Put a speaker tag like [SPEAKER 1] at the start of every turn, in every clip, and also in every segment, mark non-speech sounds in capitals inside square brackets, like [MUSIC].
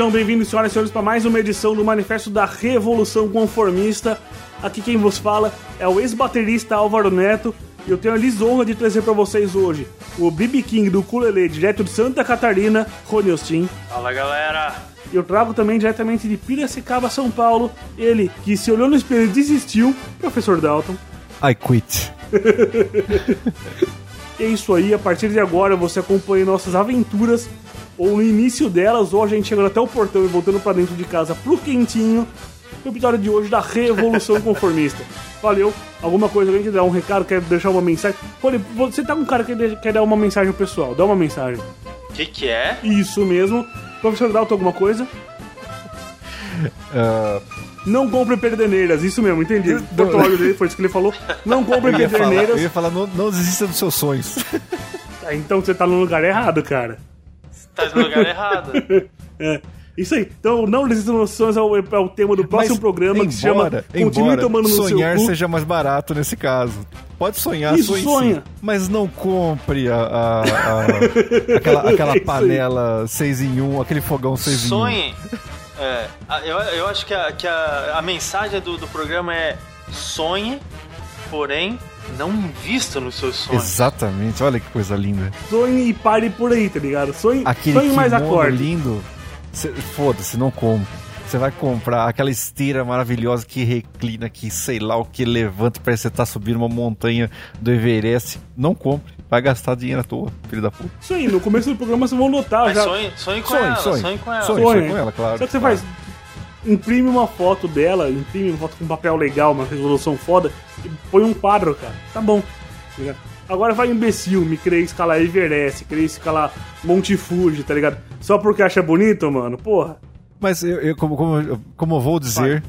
[SPEAKER 1] Sejam bem-vindos, senhoras e senhores, para mais uma edição do Manifesto da Revolução Conformista. Aqui quem vos fala é o ex-baterista Álvaro Neto e eu tenho a lisonja de trazer para vocês hoje o BB King do Culele, direto de Santa Catarina, Rony Austin.
[SPEAKER 2] Fala galera!
[SPEAKER 1] E eu trago também diretamente de Piracicaba, São Paulo, ele que se olhou no espelho e desistiu, Professor Dalton.
[SPEAKER 3] I quit. [LAUGHS]
[SPEAKER 1] é isso aí, a partir de agora você acompanha nossas aventuras, ou no início delas, ou a gente chegando até o portão e voltando para dentro de casa pro quentinho, no episódio de hoje da Revolução [LAUGHS] Conformista. Valeu, alguma coisa, alguém quer dar um recado, quer deixar uma mensagem? Olha, você tá com um cara que quer dar uma mensagem pro pessoal, dá uma mensagem.
[SPEAKER 2] O que que é?
[SPEAKER 1] Isso mesmo. Professor Dalton, alguma coisa?
[SPEAKER 3] Uh,
[SPEAKER 1] Não compre perderneiras, isso mesmo, entendi. Dr. Olho dele, foi isso que ele falou. Não [LAUGHS] compre
[SPEAKER 3] eu ia falar, eu
[SPEAKER 1] perderneiras.
[SPEAKER 3] ia falar não, não desista dos seus sonhos.
[SPEAKER 1] Ah, [LAUGHS] Então você tá no lugar errado, cara.
[SPEAKER 2] Tá no lugar [LAUGHS] errado.
[SPEAKER 1] É. Isso aí. Então, não desista dos sonhos é o, é o tema do próximo
[SPEAKER 3] Mas,
[SPEAKER 1] programa que se chama
[SPEAKER 3] embora-
[SPEAKER 1] Continue
[SPEAKER 3] embora
[SPEAKER 1] tomando no
[SPEAKER 3] sonhar
[SPEAKER 1] seu cu.
[SPEAKER 3] seja mais barato nesse caso. Pode sonhar,
[SPEAKER 1] Isso,
[SPEAKER 3] sonhe
[SPEAKER 1] sonha.
[SPEAKER 3] sim, mas não compre a, a- a- [LAUGHS] aquela, aquela
[SPEAKER 1] É
[SPEAKER 3] panela 6 em 1, aquele fogão 6 em 1.
[SPEAKER 2] Sonhe. É, a- eu, eu acho que, a, que a, a mensagem do, do programa é sonhe, porém não invista nos seus sonhos.
[SPEAKER 3] Exatamente, olha que coisa linda.
[SPEAKER 1] Sonhe e pare por aí, tá ligado? Sonhe,
[SPEAKER 3] Aquele
[SPEAKER 1] sonhe mais acorde.
[SPEAKER 3] lindo. Foda-se, não compre. Você vai comprar aquela esteira maravilhosa que reclina, que sei lá o que levanta, parece que você tá subindo uma montanha do Everest. Não compre. Vai gastar dinheiro à toa, filho da puta.
[SPEAKER 1] Isso aí, no começo do programa vocês vão notar
[SPEAKER 2] Mas
[SPEAKER 1] já.
[SPEAKER 2] sonhe, sonhe com
[SPEAKER 3] Sonhe,
[SPEAKER 2] ela,
[SPEAKER 3] sonhe.
[SPEAKER 2] sonhe com ela.
[SPEAKER 3] Sonhe.
[SPEAKER 1] Sonhe.
[SPEAKER 3] com ela, claro,
[SPEAKER 1] Só que você
[SPEAKER 3] claro.
[SPEAKER 1] faz. Imprime uma foto dela, imprime uma foto com papel legal, uma resolução foda, e põe um quadro, cara. Tá bom. tá ligado? Agora vai imbecil, me querer escalar Everest, querer escalar Monte Fuji, tá ligado? Só porque acha bonito, mano? Porra.
[SPEAKER 3] Mas eu, eu- como, como, como eu vou dizer,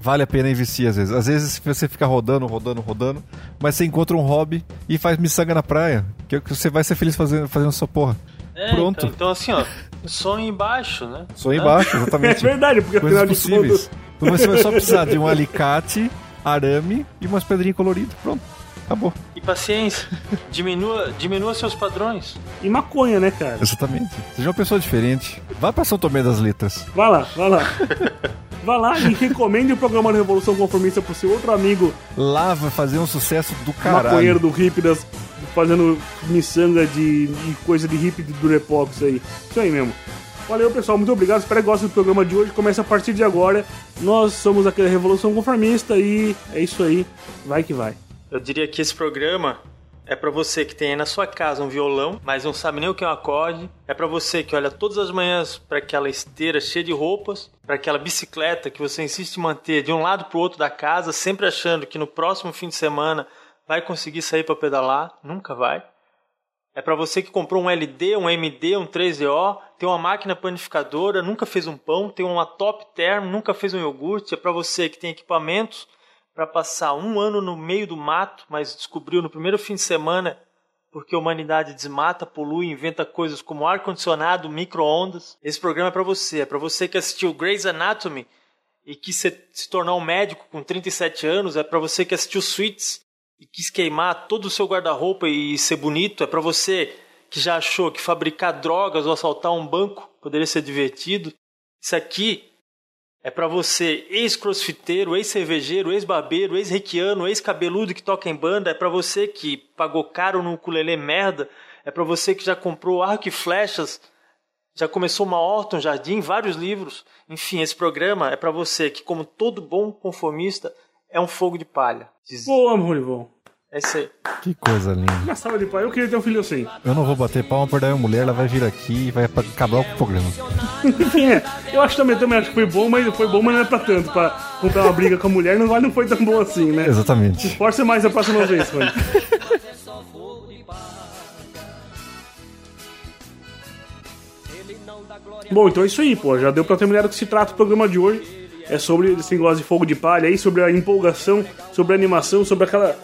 [SPEAKER 3] vale a pena investir às vezes. Às vezes você fica rodando, rodando, rodando, mas você encontra um hobby e faz miçanga na praia, que que você vai ser feliz fazendo, fazendo essa porra.
[SPEAKER 2] É,
[SPEAKER 3] Pronto.
[SPEAKER 2] Então, então, assim, ó, sonhe embaixo, né?
[SPEAKER 3] Sonho embaixo, [LAUGHS]
[SPEAKER 1] É
[SPEAKER 3] exatamente.
[SPEAKER 1] verdade, porque
[SPEAKER 3] Coisas
[SPEAKER 1] afinal de
[SPEAKER 3] possíveis.
[SPEAKER 1] contas.
[SPEAKER 3] Então você vai só precisar de um [LAUGHS] alicate, arame e umas pedrinhas coloridas. Pronto, acabou.
[SPEAKER 2] E paciência. diminua, diminua seus padrões.
[SPEAKER 1] E maconha, né, cara?
[SPEAKER 3] Exatamente. Seja uma pessoa diferente. Vá pra São Tomé das Letras.
[SPEAKER 1] Vai lá, vai lá. [LAUGHS] Vai lá e recomende o programa da Revolução Conformista pro seu outro amigo
[SPEAKER 3] Lá vai fazer um sucesso do caralho.
[SPEAKER 1] maconheiro do hippie das, fazendo miçanga de, de coisa de hippie de Durepox aí. Isso aí mesmo. Valeu, pessoal. Muito obrigado. Espero que gostem do programa de hoje. Começa a partir de agora. Nós somos aqui da Revolução Conformista e é isso aí. Vai que vai.
[SPEAKER 2] Eu diria que esse programa é pra você que tem aí na sua casa um violão, mas não sabe nem o que é um acorde. É pra você que olha todas as manhãs para aquela esteira cheia de roupas, para aquela bicicleta que você insiste em manter de um lado pro outro da casa, sempre achando que no próximo fim de semana vai conseguir sair para pedalar, nunca vai. É pra você que comprou um LD, um MD, um 3DO, tem uma máquina panificadora, nunca fez um pão, tem uma top term, nunca fez um iogurte. É pra você que tem equipamentos para passar um ano no meio do mato, mas descobriu no primeiro fim de semana porque a humanidade desmata, polui, inventa coisas como ar-condicionado, micro-ondas. Esse programa é para você. É para você que assistiu Grey's Anatomy e quis se, se tornar um médico com 37 anos. É para você que assistiu Suits e quis queimar todo o seu guarda-roupa e ser bonito. É para você que já achou que fabricar drogas ou assaltar um banco poderia ser divertido. Isso aqui é pra você, ex-crossfiteiro, ex-cervejeiro, ex-barbeiro, ex-requiano, ex-cabeludo que toca em banda. É pra você que pagou caro no ukulele merda. É pra você que já comprou arco e flechas, já começou uma horta, um jardim, vários livros. Enfim, esse programa é pra você que, como todo bom conformista, é um fogo de palha. Diz-
[SPEAKER 1] Boa, Morivon.
[SPEAKER 2] É isso aí.
[SPEAKER 3] Que coisa linda.
[SPEAKER 1] Uma salva de pai. Eu queria ter um filho assim.
[SPEAKER 3] Eu não vou bater palma por dar uma mulher, ela vai vir aqui e vai acabar o programa.
[SPEAKER 1] Enfim, é. Eu acho também, também acho que foi bom, mas foi bom, mas não é pra tanto. Pra comprar uma briga com a mulher não, não foi tão bom assim, né?
[SPEAKER 3] Exatamente.
[SPEAKER 1] Esforce mais a próxima vez, mano. Bom, então é isso aí, pô. Já deu pra terminar do que se trata o programa de hoje. É sobre esse negócio de fogo de palha aí, sobre a empolgação, sobre a animação, sobre aquela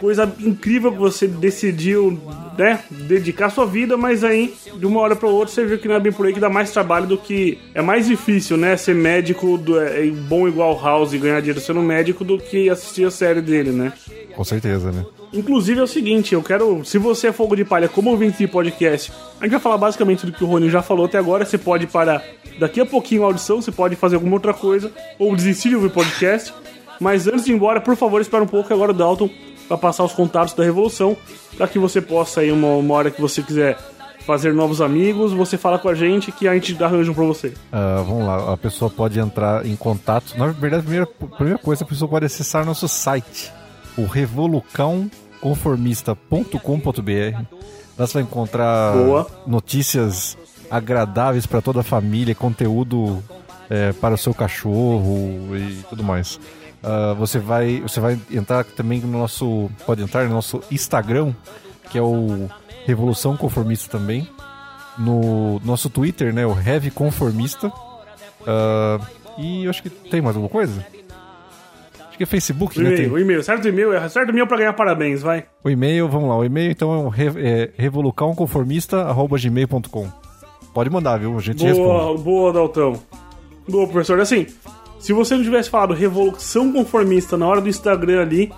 [SPEAKER 1] coisa incrível que você decidiu, né, dedicar sua vida, mas aí, de uma hora pra outra, você viu que não é bem por aí que dá mais trabalho do que. É mais difícil, né, ser médico do, é, bom igual House e ganhar dinheiro sendo médico do que assistir a série dele, né?
[SPEAKER 3] Com certeza, né?
[SPEAKER 1] Inclusive é o seguinte, eu quero. Se você é fogo de palha como ouvinte de podcast, a gente vai falar basicamente do que o Rony já falou até agora. Você pode parar daqui a pouquinho a audição, você pode fazer alguma outra coisa, ou desistir de ouvir podcast. Mas antes de ir embora, por favor, espera um pouco agora o Dalton para passar os contatos da Revolução, para que você possa aí uma, uma hora que você quiser fazer novos amigos, você fala com a gente que a gente arranja um pra você.
[SPEAKER 3] Uh, vamos lá, a pessoa pode entrar em contato. Na verdade, a primeira, a primeira coisa, a pessoa pode acessar nosso site, o revolucãoconformista.com.br. Lá você vai encontrar
[SPEAKER 1] Boa.
[SPEAKER 3] notícias agradáveis para toda a família, conteúdo é, para o seu cachorro e tudo mais. Uh, você vai você vai entrar também no nosso pode entrar no nosso Instagram que é o Revolução Conformista também no nosso Twitter né o Heavy Conformista uh, e eu acho que tem mais alguma coisa que é Facebook
[SPEAKER 1] o
[SPEAKER 3] né
[SPEAKER 1] e-mail,
[SPEAKER 3] tem...
[SPEAKER 1] o e-mail, certo e-mail, é certo e-mail para ganhar parabéns, vai.
[SPEAKER 3] o e-mail vamos lá o e-mail então é, o re, é revolucãoconformista@gmail.com pode mandar viu a gente
[SPEAKER 1] boa,
[SPEAKER 3] responde
[SPEAKER 1] boa Daltão boa professor assim se você não tivesse falado revolução conformista na hora do Instagram ali,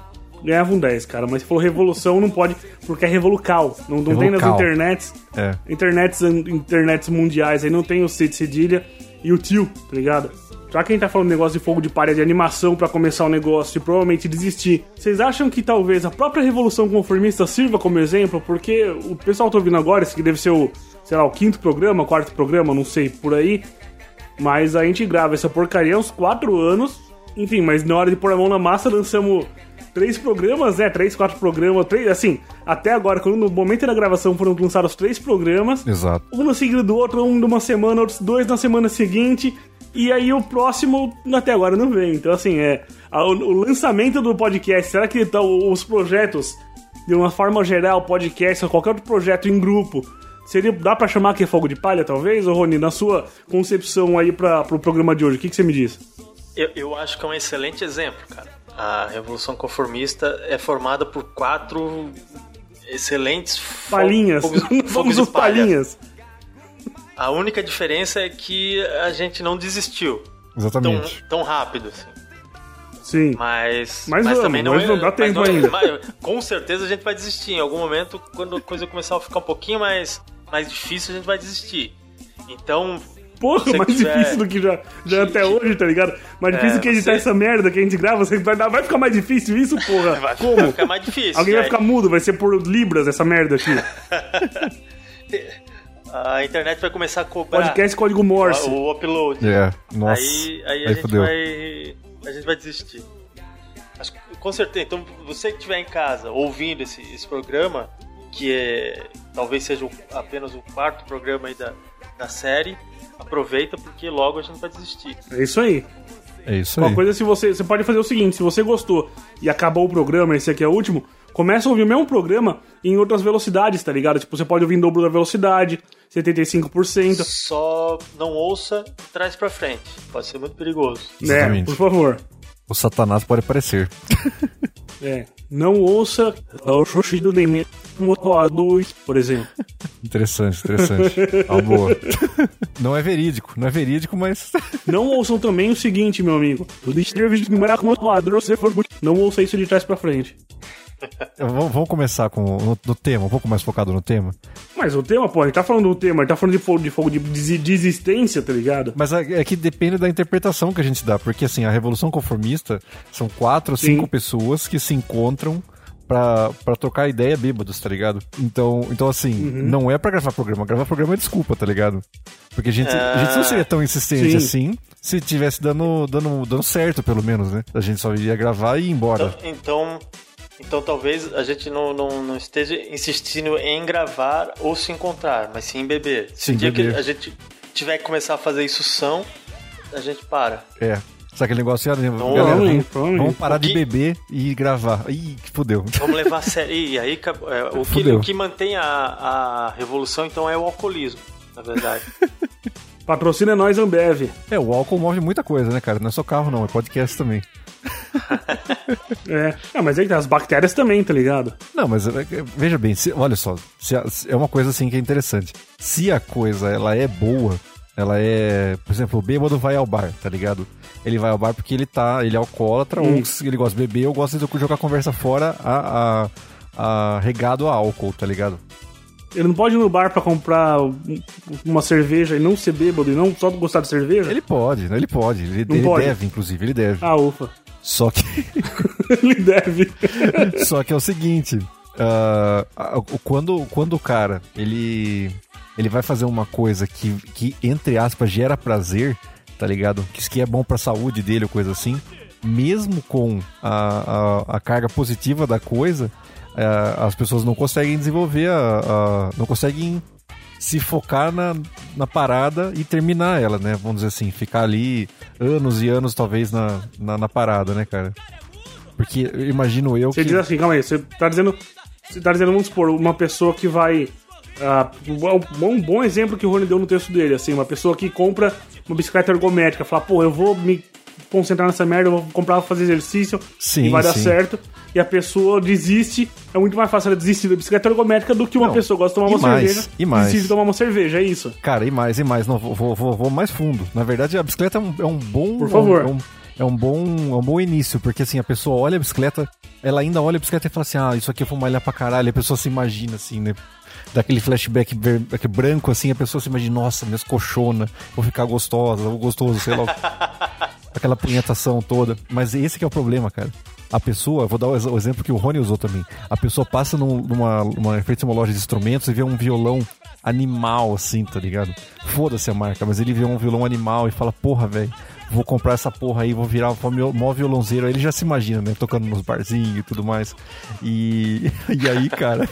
[SPEAKER 1] ganhava um 10, cara. Mas se for revolução, não pode, porque é revolucal. Não, não tem nas
[SPEAKER 3] Revolucal.
[SPEAKER 1] internets.
[SPEAKER 3] É.
[SPEAKER 1] Internets, internets mundiais aí não tem o C de cedilha e o tio, tá ligado? Já que a gente tá falando negócio de fogo de palha de animação pra começar o negócio e provavelmente desistir, vocês acham que talvez a própria revolução conformista sirva como exemplo? Porque o pessoal tá ouvindo agora, esse que deve ser o, sei lá, o quinto programa, quarto programa, não sei, por aí. Mas a gente grava essa porcaria há uns 4 anos. Enfim, mas na hora de pôr a mão na massa, lançamos três programas, né? Três, quatro programas, três, assim, até agora, quando no momento da gravação foram lançados três programas.
[SPEAKER 3] exato
[SPEAKER 1] Um no seguido do outro, um numa semana, outros dois na semana seguinte. E aí o próximo até agora não vem. Então, assim, é. a- o, o lançamento do podcast, será que tá, os projetos, de uma forma geral, podcast ou qualquer outro projeto em grupo, seria, dá pra chamar que é fogo de palha, talvez? Ô, Rony, na sua concepção aí pra, pro programa de hoje, o que, que você me diz?
[SPEAKER 2] Eu, eu acho que é um excelente exemplo, cara. A Revolução Conformista é formada por quatro excelentes
[SPEAKER 1] Palhinhas.
[SPEAKER 2] fogos- [LAUGHS]
[SPEAKER 1] Vamos
[SPEAKER 2] fogos de
[SPEAKER 1] os
[SPEAKER 2] palha. A única diferença é que a gente não desistiu tão,
[SPEAKER 3] exatamente
[SPEAKER 2] tão rápido, assim.
[SPEAKER 1] Sim.
[SPEAKER 2] Mas,
[SPEAKER 1] Mas vamos,
[SPEAKER 2] também não
[SPEAKER 1] mas
[SPEAKER 2] é,
[SPEAKER 1] não dá
[SPEAKER 2] mas
[SPEAKER 1] tempo
[SPEAKER 2] não é-
[SPEAKER 1] ainda. [LAUGHS]
[SPEAKER 2] mas com certeza a gente vai desistir. Em algum momento, quando a coisa começar a ficar um pouquinho mais, mais difícil, a gente vai desistir. Então,
[SPEAKER 1] Porra, mais
[SPEAKER 2] quiser-
[SPEAKER 1] difícil do que já, já é até hoje, tá ligado? Mais
[SPEAKER 2] É,
[SPEAKER 1] difícil que editar
[SPEAKER 2] você-
[SPEAKER 1] essa merda que a gente grava, você vai, vai ficar mais difícil isso, porra? [LAUGHS]
[SPEAKER 2] vai,
[SPEAKER 1] Como?
[SPEAKER 2] vai ficar mais difícil.
[SPEAKER 1] Alguém vai
[SPEAKER 2] aí,
[SPEAKER 1] ficar mudo, vai ser por libras essa merda aqui. [LAUGHS]
[SPEAKER 2] A internet vai começar a cobrar
[SPEAKER 1] Podcast código Morse.
[SPEAKER 2] o, o upload.
[SPEAKER 3] É, nossa.
[SPEAKER 2] Aí, aí a
[SPEAKER 3] Aí
[SPEAKER 2] gente
[SPEAKER 3] fudeu.
[SPEAKER 2] vai. A gente vai desistir. Acho que- com certeza. Então, você que estiver em casa ouvindo esse, esse programa, que é talvez seja o- apenas o quarto programa aí da, da série, aproveita porque logo a gente vai desistir.
[SPEAKER 1] É isso aí.
[SPEAKER 3] É isso
[SPEAKER 1] Uma
[SPEAKER 3] aí.
[SPEAKER 1] coisa se você. Você pode fazer o seguinte: se você gostou e acabou o programa, esse aqui é o último, começa a ouvir o mesmo programa em outras velocidades, tá ligado? Tipo, você pode ouvir em dobro da velocidade, 75%.
[SPEAKER 2] Só não ouça trás pra frente. Pode ser muito perigoso.
[SPEAKER 1] Né,
[SPEAKER 3] Exatamente.
[SPEAKER 1] por favor.
[SPEAKER 3] O Satanás pode aparecer. [LAUGHS]
[SPEAKER 1] É. Não ouça o Xoxi do Demi Motoador, por exemplo. [LAUGHS]
[SPEAKER 3] Interessante, interessante. Uma boa. [LAUGHS] Não é verídico, não é verídico, mas.
[SPEAKER 1] Não ouçam também o seguinte, meu amigo. O distribuidor de morar com outro ladrão, se for muito. Não ouça isso de trás pra frente.
[SPEAKER 3] Vamos, começar com no, no tema, um pouco mais focado no tema.
[SPEAKER 1] Mas o tema, pô, a gente tá falando do tema, a gente tá falando de fogo de, fogo de desi- desistência, tá ligado?
[SPEAKER 3] Mas é é que depende da interpretação que a gente dá, porque assim, a Revolução Conformista são quatro ou
[SPEAKER 1] Sim.
[SPEAKER 3] cinco pessoas que se encontram pra, pra trocar ideia bêbados, tá ligado? Então, então assim,
[SPEAKER 1] Uhum.
[SPEAKER 3] não é pra gravar programa. Gravar programa é desculpa, tá ligado? Porque a gente, a gente não seria tão insistente
[SPEAKER 1] Sim.
[SPEAKER 3] assim se tivesse dando, dando, dando certo, pelo menos, né? A gente só iria gravar e ir embora.
[SPEAKER 2] Então, então, então talvez a gente não, não, não esteja insistindo em gravar ou se encontrar, mas sim em beber. Se
[SPEAKER 3] Sim,
[SPEAKER 2] o dia
[SPEAKER 3] beber.
[SPEAKER 2] que a gente tiver que começar a fazer isso são, a gente para.
[SPEAKER 3] É. Sabe aquele negócio, ah, galera,
[SPEAKER 1] provavelmente,
[SPEAKER 3] vamos, vamos parar de
[SPEAKER 2] que-
[SPEAKER 3] beber e gravar. Ih, que fudeu.
[SPEAKER 2] Vamos levar a [LAUGHS] sério. E aí é, o, que, o que mantém a, a revolução então é o alcoolismo, na verdade. [LAUGHS]
[SPEAKER 1] Patrocina nós, Ambev.
[SPEAKER 3] É, o álcool move muita coisa, né, cara? Não é só carro, não, é podcast também. [LAUGHS]
[SPEAKER 1] É. Ah, mas tá, as bactérias também, tá ligado?
[SPEAKER 3] Não, mas é, é, veja bem, se- olha só, se a- se- é uma coisa assim que é interessante. Se a coisa ela é boa, ela é, por exemplo, o bêbado vai ao bar, tá ligado? Ele vai ao bar porque ele tá, ele é alcoólatra,
[SPEAKER 1] Hum.
[SPEAKER 3] ou se ele gosta de beber, ou gosta de jogar a conversa fora a, a, ah, regado a álcool, tá ligado?
[SPEAKER 1] Ele não pode ir no bar pra comprar um- uma cerveja e não ser bêbado e não só gostar de cerveja?
[SPEAKER 3] Ele pode, ele pode. Ele,
[SPEAKER 1] Não
[SPEAKER 3] ele
[SPEAKER 1] pode?
[SPEAKER 3] deve, inclusive, ele deve.
[SPEAKER 1] Ah, ufa.
[SPEAKER 3] Só que. [LAUGHS]
[SPEAKER 1] Ele deve. [LAUGHS]
[SPEAKER 3] Só que é o seguinte, o- quando, quando o cara ele ele vai fazer uma coisa que, que entre aspas gera prazer, tá ligado? Que isso que é bom pra saúde dele ou coisa assim, mesmo com a, a, a carga positiva da coisa, ah, as pessoas não conseguem desenvolver a, a- não conseguem se focar na, na parada e terminar ela, né? Vamos dizer assim, ficar ali anos e anos talvez na, na, na parada, né, cara? Porque eu imagino eu
[SPEAKER 1] Você
[SPEAKER 3] que
[SPEAKER 1] diz assim, calma aí, você tá dizendo. Você tá dizendo, vamos supor, uma pessoa que vai. bom- um bom exemplo que o Rony deu no texto dele, assim, uma pessoa que compra uma bicicleta ergométrica, fala, pô, eu vou me concentrar nessa merda, eu vou comprar pra fazer exercício
[SPEAKER 3] Sim,
[SPEAKER 1] e vai dar
[SPEAKER 3] sim.
[SPEAKER 1] certo. E a pessoa desiste, é muito mais fácil ela desistir da bicicleta ergométrica do que uma
[SPEAKER 3] Não,
[SPEAKER 1] pessoa gosta de tomar
[SPEAKER 3] e
[SPEAKER 1] uma
[SPEAKER 3] mais,
[SPEAKER 1] cerveja.
[SPEAKER 3] e mais.
[SPEAKER 1] Desiste de tomar uma cerveja, é isso.
[SPEAKER 3] Cara, e mais, e mais, não, vou, vou, vou- vou mais fundo. Na verdade, a bicicleta é um, é um bom.
[SPEAKER 1] Por favor.
[SPEAKER 3] É um, é um bom, é um bom início, porque assim, a pessoa olha a bicicleta, ela ainda olha a bicicleta e fala assim: ah, isso aqui eu vou malhar pra caralho. A pessoa se imagina assim, né? Daquele flashback branco, assim, a pessoa se imagina, nossa, minhas coxonas, vou ficar gostosa, vou gostoso, sei lá. [LAUGHS] aquela punhetação toda. Mas esse que é o problema, cara. A pessoa, vou dar o ex- o exemplo que o Rony usou também. A pessoa passa num- numa, numa, uma loja de instrumentos e vê um violão animal, assim, tá ligado? Foda-se a marca, mas ele vê um violão animal e fala, porra, velho, vou comprar essa porra aí, vou virar o maior violãozeiro. Aí ele já se imagina, né? Tocando nos barzinhos e tudo mais. E, [LAUGHS] e aí, cara.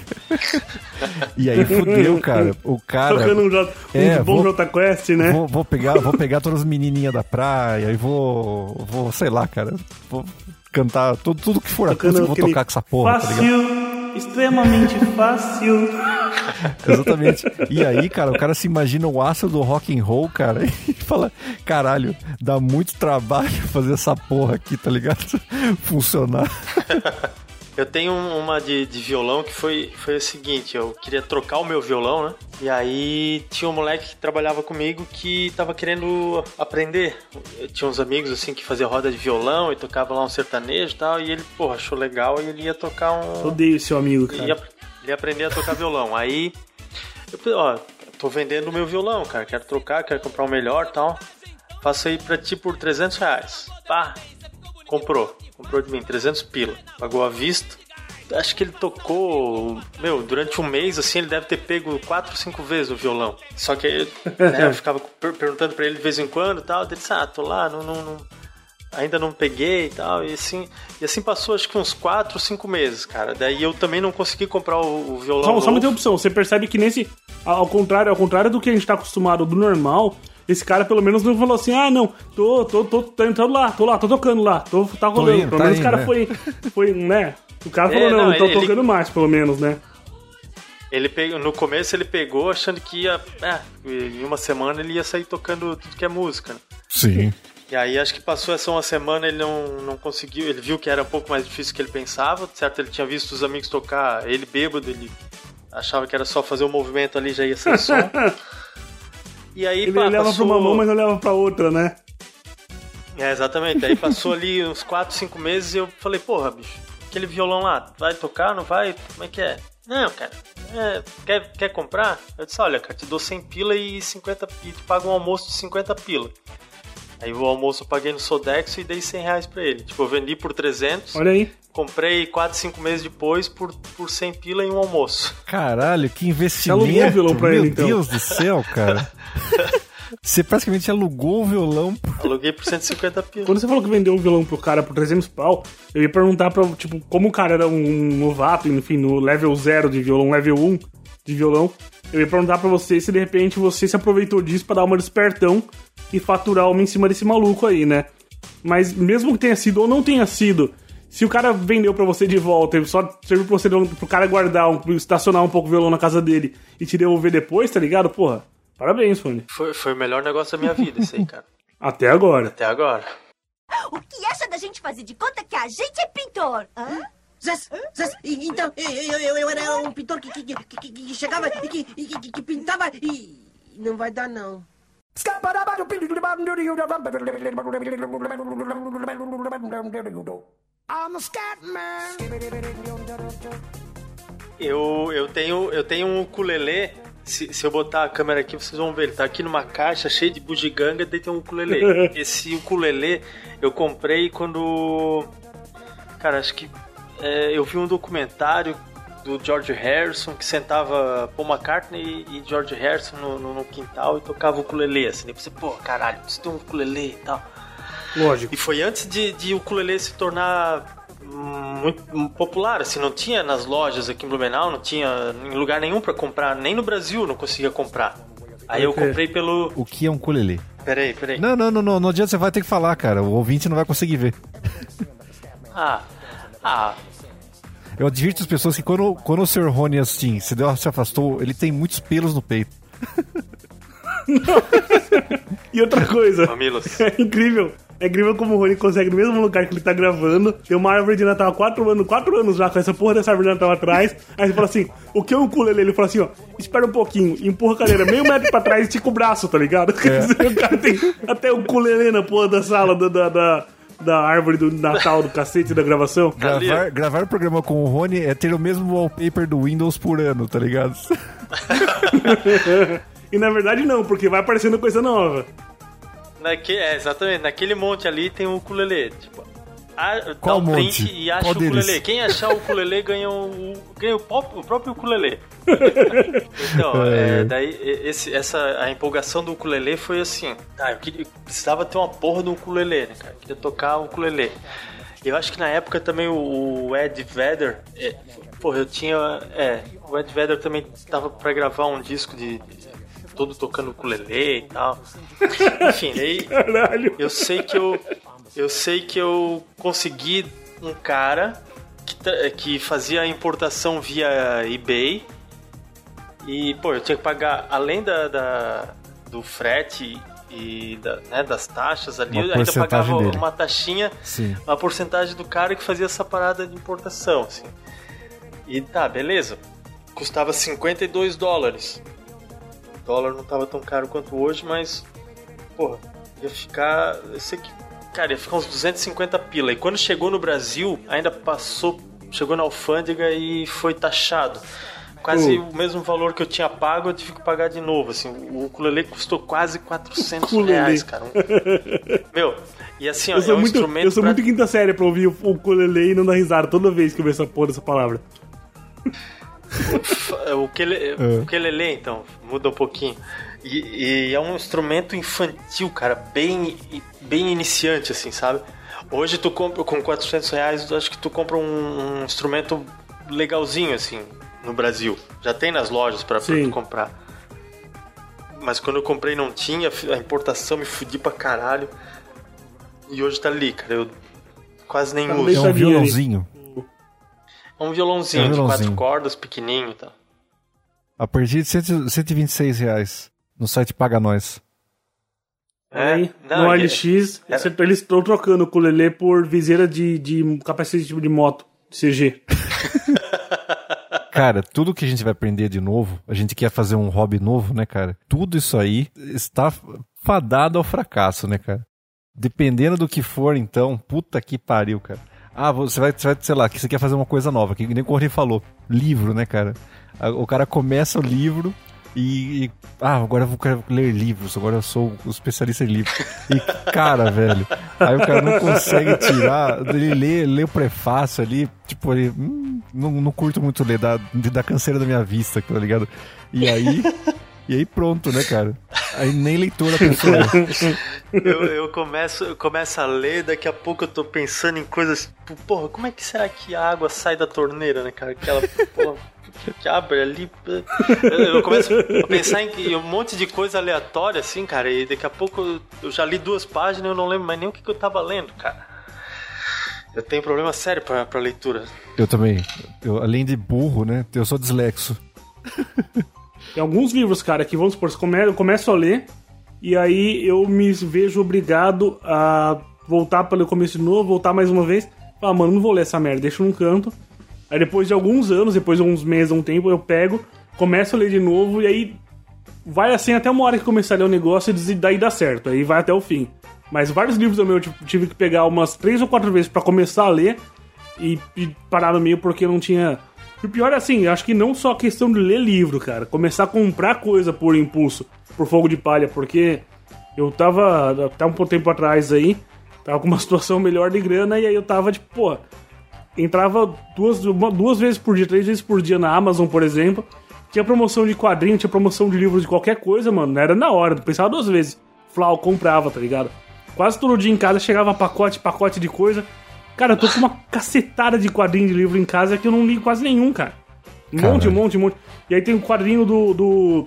[SPEAKER 3] e aí fudeu, cara. O cara.
[SPEAKER 1] Tocando um, J, um
[SPEAKER 3] É,
[SPEAKER 1] bom Jota Quest, né?
[SPEAKER 3] Vou, vou pegar, vou pegar todas as menininhas da praia e vou, vou, sei lá, cara, vou cantar tudo, tudo que for
[SPEAKER 1] Tocando
[SPEAKER 3] acústico, vou tocar com essa porra, tá ligado?
[SPEAKER 1] Extremamente fácil. [LAUGHS]
[SPEAKER 3] Exatamente. E aí, cara, o cara se imagina o aço do rock and roll, cara, [LAUGHS] e fala, caralho, dá muito trabalho fazer essa porra aqui, tá ligado? [LAUGHS] Funcionar.
[SPEAKER 2] Eu tenho um- uma de, de violão que foi, foi o seguinte, eu queria trocar o meu violão, né? E aí tinha um moleque que trabalhava comigo que tava querendo aprender. Eu tinha uns amigos assim que faziam roda de violão e tocava lá um sertanejo e tal, e ele, porra, achou legal e ele ia tocar um.
[SPEAKER 1] Odeio seu amigo,
[SPEAKER 2] Ele
[SPEAKER 1] cara.
[SPEAKER 2] ia, ele ia aprender a tocar violão. Aí, eu ó, tô vendendo o meu violão, cara. Quero trocar, quero comprar um melhor e tal. Faço aí pra ti por 300 reais. Pá, comprou. Comprou de mim, 300 pila. Pagou à vista. Acho que ele tocou, meu, durante um mês, assim, ele deve ter pego quatro, cinco vezes o violão. Só que né, eu ficava per- perguntando pra ele de vez em quando e tal. Ele disse, ah, tô lá, não, não, não- ainda não peguei e tal. E assim, e assim passou acho que uns 4, 5 meses, cara. Daí eu também não consegui comprar o, o violão.
[SPEAKER 1] Só, só uma
[SPEAKER 2] novo.
[SPEAKER 1] interrupção. Você percebe que nesse. Ao contrário, ao contrário do que a gente tá acostumado do normal, esse cara pelo menos não falou assim, ah não, tô, tô, tô, tô entrando lá, tô lá, tô tocando lá, tô, tá rolando.
[SPEAKER 3] indo,
[SPEAKER 1] pelo
[SPEAKER 3] tá
[SPEAKER 1] menos o cara
[SPEAKER 3] né?
[SPEAKER 1] foi, foi, né? O cara
[SPEAKER 2] É,
[SPEAKER 1] falou, não,
[SPEAKER 2] não,
[SPEAKER 1] tô
[SPEAKER 2] ele-
[SPEAKER 1] tocando mais, pelo menos, né?
[SPEAKER 2] Ele pegou, no começo ele pegou achando que ia. É, em uma semana ele ia sair tocando tudo que é música. né?
[SPEAKER 3] Sim.
[SPEAKER 2] E aí acho que passou essa uma semana ele não, não conseguiu. Ele viu que era um pouco mais difícil do que ele pensava. Certo, ele tinha visto os amigos tocar, ele bêbado, ele achava que era só fazer o movimento ali já ia ser som. [LAUGHS] E aí
[SPEAKER 1] Ele
[SPEAKER 2] pá,
[SPEAKER 1] leva
[SPEAKER 2] passou...
[SPEAKER 1] pra uma mão, mas não leva pra outra, né?
[SPEAKER 2] É, exatamente. Aí passou ali uns 4, 5 meses e eu falei, porra, bicho, aquele violão lá, vai tocar, não vai? Como é que é? Não, cara, é, quer, quer comprar? Eu disse, olha, cara, te dou 100 pila e 50 e te pago um almoço de 50 pila. Aí o almoço eu paguei no Sodexo e dei 100 reais pra ele. Tipo, eu vendi por 300,
[SPEAKER 1] Olha aí.
[SPEAKER 2] Comprei 4, 5 meses depois por, por 100 pila e um almoço.
[SPEAKER 3] Caralho, que investimento.
[SPEAKER 1] alugou o violão pra
[SPEAKER 3] Meu
[SPEAKER 1] ele, então.
[SPEAKER 3] Deus do céu, cara. [LAUGHS] Você praticamente alugou o violão.
[SPEAKER 2] Aluguei por 150 pila.
[SPEAKER 1] Quando você falou que vendeu um violão pro cara por 300 pau, eu ia perguntar pra, tipo, como o cara era um novato, enfim, no level 0 de violão, level 1 de violão, eu ia perguntar pra você se de repente você se aproveitou disso pra dar uma despertão e faturar uma em cima desse maluco aí, né? Mas mesmo que tenha sido ou não tenha sido, se o cara vendeu pra você de volta e só serviu pra você pro cara guardar, um, estacionar um pouco o violão na casa dele e te devolver depois, tá ligado? Porra, parabéns, Fone.
[SPEAKER 2] Foi, foi o melhor negócio da minha vida, isso aí, cara. [LAUGHS]
[SPEAKER 1] Até agora.
[SPEAKER 2] Até agora.
[SPEAKER 4] O que acha da gente fazer de conta que a gente é pintor? Hã?
[SPEAKER 5] Zés, e- então, eu, eu, eu, era um pintor que, que, que, que- que chegava e que, que, que pintava e. Não vai dar, não.
[SPEAKER 6] I'm a scat man.
[SPEAKER 2] Eu, eu, tenho, eu tenho um ukulele. Se, se eu botar a câmera aqui, vocês vão ver. Ele tá aqui numa caixa cheia de bugiganga, daí tem um ukulele. [LAUGHS] Esse ukulele eu comprei quando. Cara, acho que é, eu vi um documentário do George Harrison que sentava Paul McCartney e George Harrison no, no, no quintal e tocava o ukulele assim. E você, pô, caralho, você tem um ukulele e tal.
[SPEAKER 1] Lógico.
[SPEAKER 2] E foi antes de, de o ukulele se tornar muito popular, assim, não tinha nas lojas aqui em Blumenau, não tinha em lugar nenhum para comprar, nem no Brasil não conseguia comprar. Aí eu comprei pelo.
[SPEAKER 3] O que é um ukulele?
[SPEAKER 2] Peraí, peraí.
[SPEAKER 3] Não, não, não, não, não adianta, você vai ter que falar, cara. O ouvinte não vai conseguir ver.
[SPEAKER 2] Ah. Ah,
[SPEAKER 3] Eu advirto as pessoas que quando, quando o Sr. Rony assim se, deu, se afastou, ele tem muitos pelos no peito. [LAUGHS] [LAUGHS]
[SPEAKER 1] E outra coisa,
[SPEAKER 2] Mamilos. [LAUGHS]
[SPEAKER 1] é incrível. É incrível como o Rony consegue, no mesmo lugar que ele tá gravando, ter uma árvore de Natal há quatro anos, quatro anos já com essa porra dessa árvore de Natal atrás. Aí você fala assim: o que é um ukulele? Ele fala assim: ó, espera um pouquinho, e empurra a cadeira meio metro pra trás e estica o braço, tá ligado? [LAUGHS] Quer dizer, o cara tem até o ukulele na porra da sala da, da, da, da árvore do Natal, do cacete da gravação.
[SPEAKER 3] Gravar, gravar o programa com o Rony é ter o mesmo wallpaper do Windows por ano, tá ligado?
[SPEAKER 1] E na verdade não, porque vai aparecendo coisa nova.
[SPEAKER 2] Naque, é, exatamente, naquele monte ali tem o ukulele. Tipo, a, dá
[SPEAKER 3] Qual
[SPEAKER 2] um print
[SPEAKER 3] monte?
[SPEAKER 2] e acha
[SPEAKER 3] Qual
[SPEAKER 2] o ukulele.
[SPEAKER 3] deles?
[SPEAKER 2] Quem achar o ukulele ganha o, ganha o, pop- o próprio ukulele. [LAUGHS] então, é, daí e- esse, essa, a empolgação do ukulele foi assim. Ah, eu, queria, eu precisava ter uma porra do ukulele, né, cara? Eu queria tocar o ukulele. Eu acho que na época também o, o Ed Vedder, é, porra, eu tinha, é, o Ed Vedder também tava pra gravar um disco de, de todo tocando ukulele e tal. Enfim, daí
[SPEAKER 1] Caralho.
[SPEAKER 2] eu sei que eu. Eu sei que eu consegui um cara que, que fazia a importação via eBay. E, pô, eu tinha que pagar, além da, da- do frete e da- né, das taxas ali,
[SPEAKER 3] Uma
[SPEAKER 2] eu ainda pagava
[SPEAKER 3] dele.
[SPEAKER 2] uma taxinha,
[SPEAKER 3] Sim.
[SPEAKER 2] uma porcentagem do cara que fazia essa parada de importação, assim. E tá, beleza. Custava 52 dólares. Dólar não tava tão caro quanto hoje, mas porra, ia ficar. Eu sei que. Cara, ia ficar uns 250 pila. E quando chegou no Brasil, ainda passou. Chegou na alfândega e foi taxado. Quase
[SPEAKER 1] Uh.
[SPEAKER 2] o mesmo valor que eu tinha pago, eu tive que pagar de novo. Assim, o ukulele custou quase 400
[SPEAKER 1] Ukulele.
[SPEAKER 2] reais, cara. [LAUGHS] Meu, e assim, ó,
[SPEAKER 1] Eu sou,
[SPEAKER 2] é um
[SPEAKER 1] muito,
[SPEAKER 2] instrumento.
[SPEAKER 1] eu sou
[SPEAKER 2] pra-
[SPEAKER 1] muito quinta série pra ouvir o ukulele e não dar risada toda vez que eu vejo essa porra dessa palavra.
[SPEAKER 2] O ukulele, o ukulele, então, muda um pouquinho. E, e é um instrumento infantil, cara, bem, bem iniciante, assim, sabe? Hoje tu compra com 400 reais, acho que tu compra um, um instrumento legalzinho, assim, no Brasil. Já tem nas lojas
[SPEAKER 1] Sim.
[SPEAKER 2] tu comprar. Mas quando eu comprei não tinha, a importação me fudi pra caralho. E hoje tá ali, cara, eu quase nem
[SPEAKER 1] Tá
[SPEAKER 2] uso.
[SPEAKER 3] É um
[SPEAKER 1] Deixa ali.
[SPEAKER 3] Violãozinho.
[SPEAKER 2] É um violãozinho
[SPEAKER 3] É um
[SPEAKER 2] de quatro
[SPEAKER 3] violãozinho.
[SPEAKER 2] cordas, pequenininho e tal.
[SPEAKER 3] A partir de 100 126 reais. No site Paga Nós.
[SPEAKER 2] É,
[SPEAKER 1] Aí,
[SPEAKER 2] não,
[SPEAKER 1] no
[SPEAKER 2] e-
[SPEAKER 1] LX,
[SPEAKER 2] era-
[SPEAKER 1] você- eles estão trocando o ukulele por viseira de, de capacete tipo de moto, CG. [LAUGHS]
[SPEAKER 3] Cara, tudo que a gente vai aprender de novo, a gente quer fazer um hobby novo, né, cara? Tudo isso aí está fadado ao fracasso, né, cara? Dependendo do que for, então, puta que pariu, cara. Ah, você vai, você vai sei lá, que você quer fazer uma coisa nova, que nem o Correio falou. Livro, né, cara? O cara começa o livro e, e- ah, agora eu quero ler livros, agora eu sou o especialista em livros. E cara, velho, aí o cara não consegue tirar, ele lê, lê o prefácio ali, tipo, ele, hum, não, não curto muito ler, dá, dá canseira da minha vista, tá ligado? E aí, e aí pronto, né, cara? Aí nem leitura é. [LAUGHS]
[SPEAKER 2] Eu, eu começo, eu começo a ler, daqui a pouco eu tô pensando em coisas. tipo, Porra, como é que será que a água sai da torneira, né, cara? Aquela porra, que abre ali. Eu, começo a pensar em, um monte de coisa aleatória, assim, cara, e daqui a pouco eu- eu já li duas páginas e eu não lembro mais nem o que, que eu tava lendo, cara. Eu tenho problema sério pra, pra leitura.
[SPEAKER 3] Eu também. Eu, além de burro, né? Eu sou dislexo. [LAUGHS]
[SPEAKER 1] Tem alguns livros, cara, que vamos supor, eu começo a ler e aí eu me vejo obrigado a voltar pelo começo de novo, voltar mais uma vez. Falar, mano, não vou ler essa merda, deixa num canto. Aí depois de alguns anos, depois de alguns meses, um tempo, eu pego, começo a ler de novo e aí vai assim até uma hora que começar a ler o negócio e daí dá certo, aí vai até o fim. Mas vários livros eu meu tipo, tive que pegar umas três ou quatro vezes pra começar a ler e, e parar no meio porque eu não tinha E o pior é assim, acho que não só a questão de ler livro, cara. Começar a comprar coisa por impulso, por fogo de palha, porque eu tava, até um tempo atrás aí, tava com uma [LAUGHS] situação melhor de grana e aí eu tava tipo, pô, entrava duas, uma, duas vezes por dia, três vezes por dia na Amazon, por exemplo. Tinha promoção de quadrinho, tinha promoção de livros de qualquer coisa, mano. Era na hora, pensava duas vezes. Flau, comprava, tá ligado? Quase todo dia em casa chegava pacote, pacote de coisa. Cara, eu tô com uma cacetada de quadrinho de livro em casa que eu não li quase nenhum, cara. Um monte, um monte, um monte. E aí tem um quadrinho do, do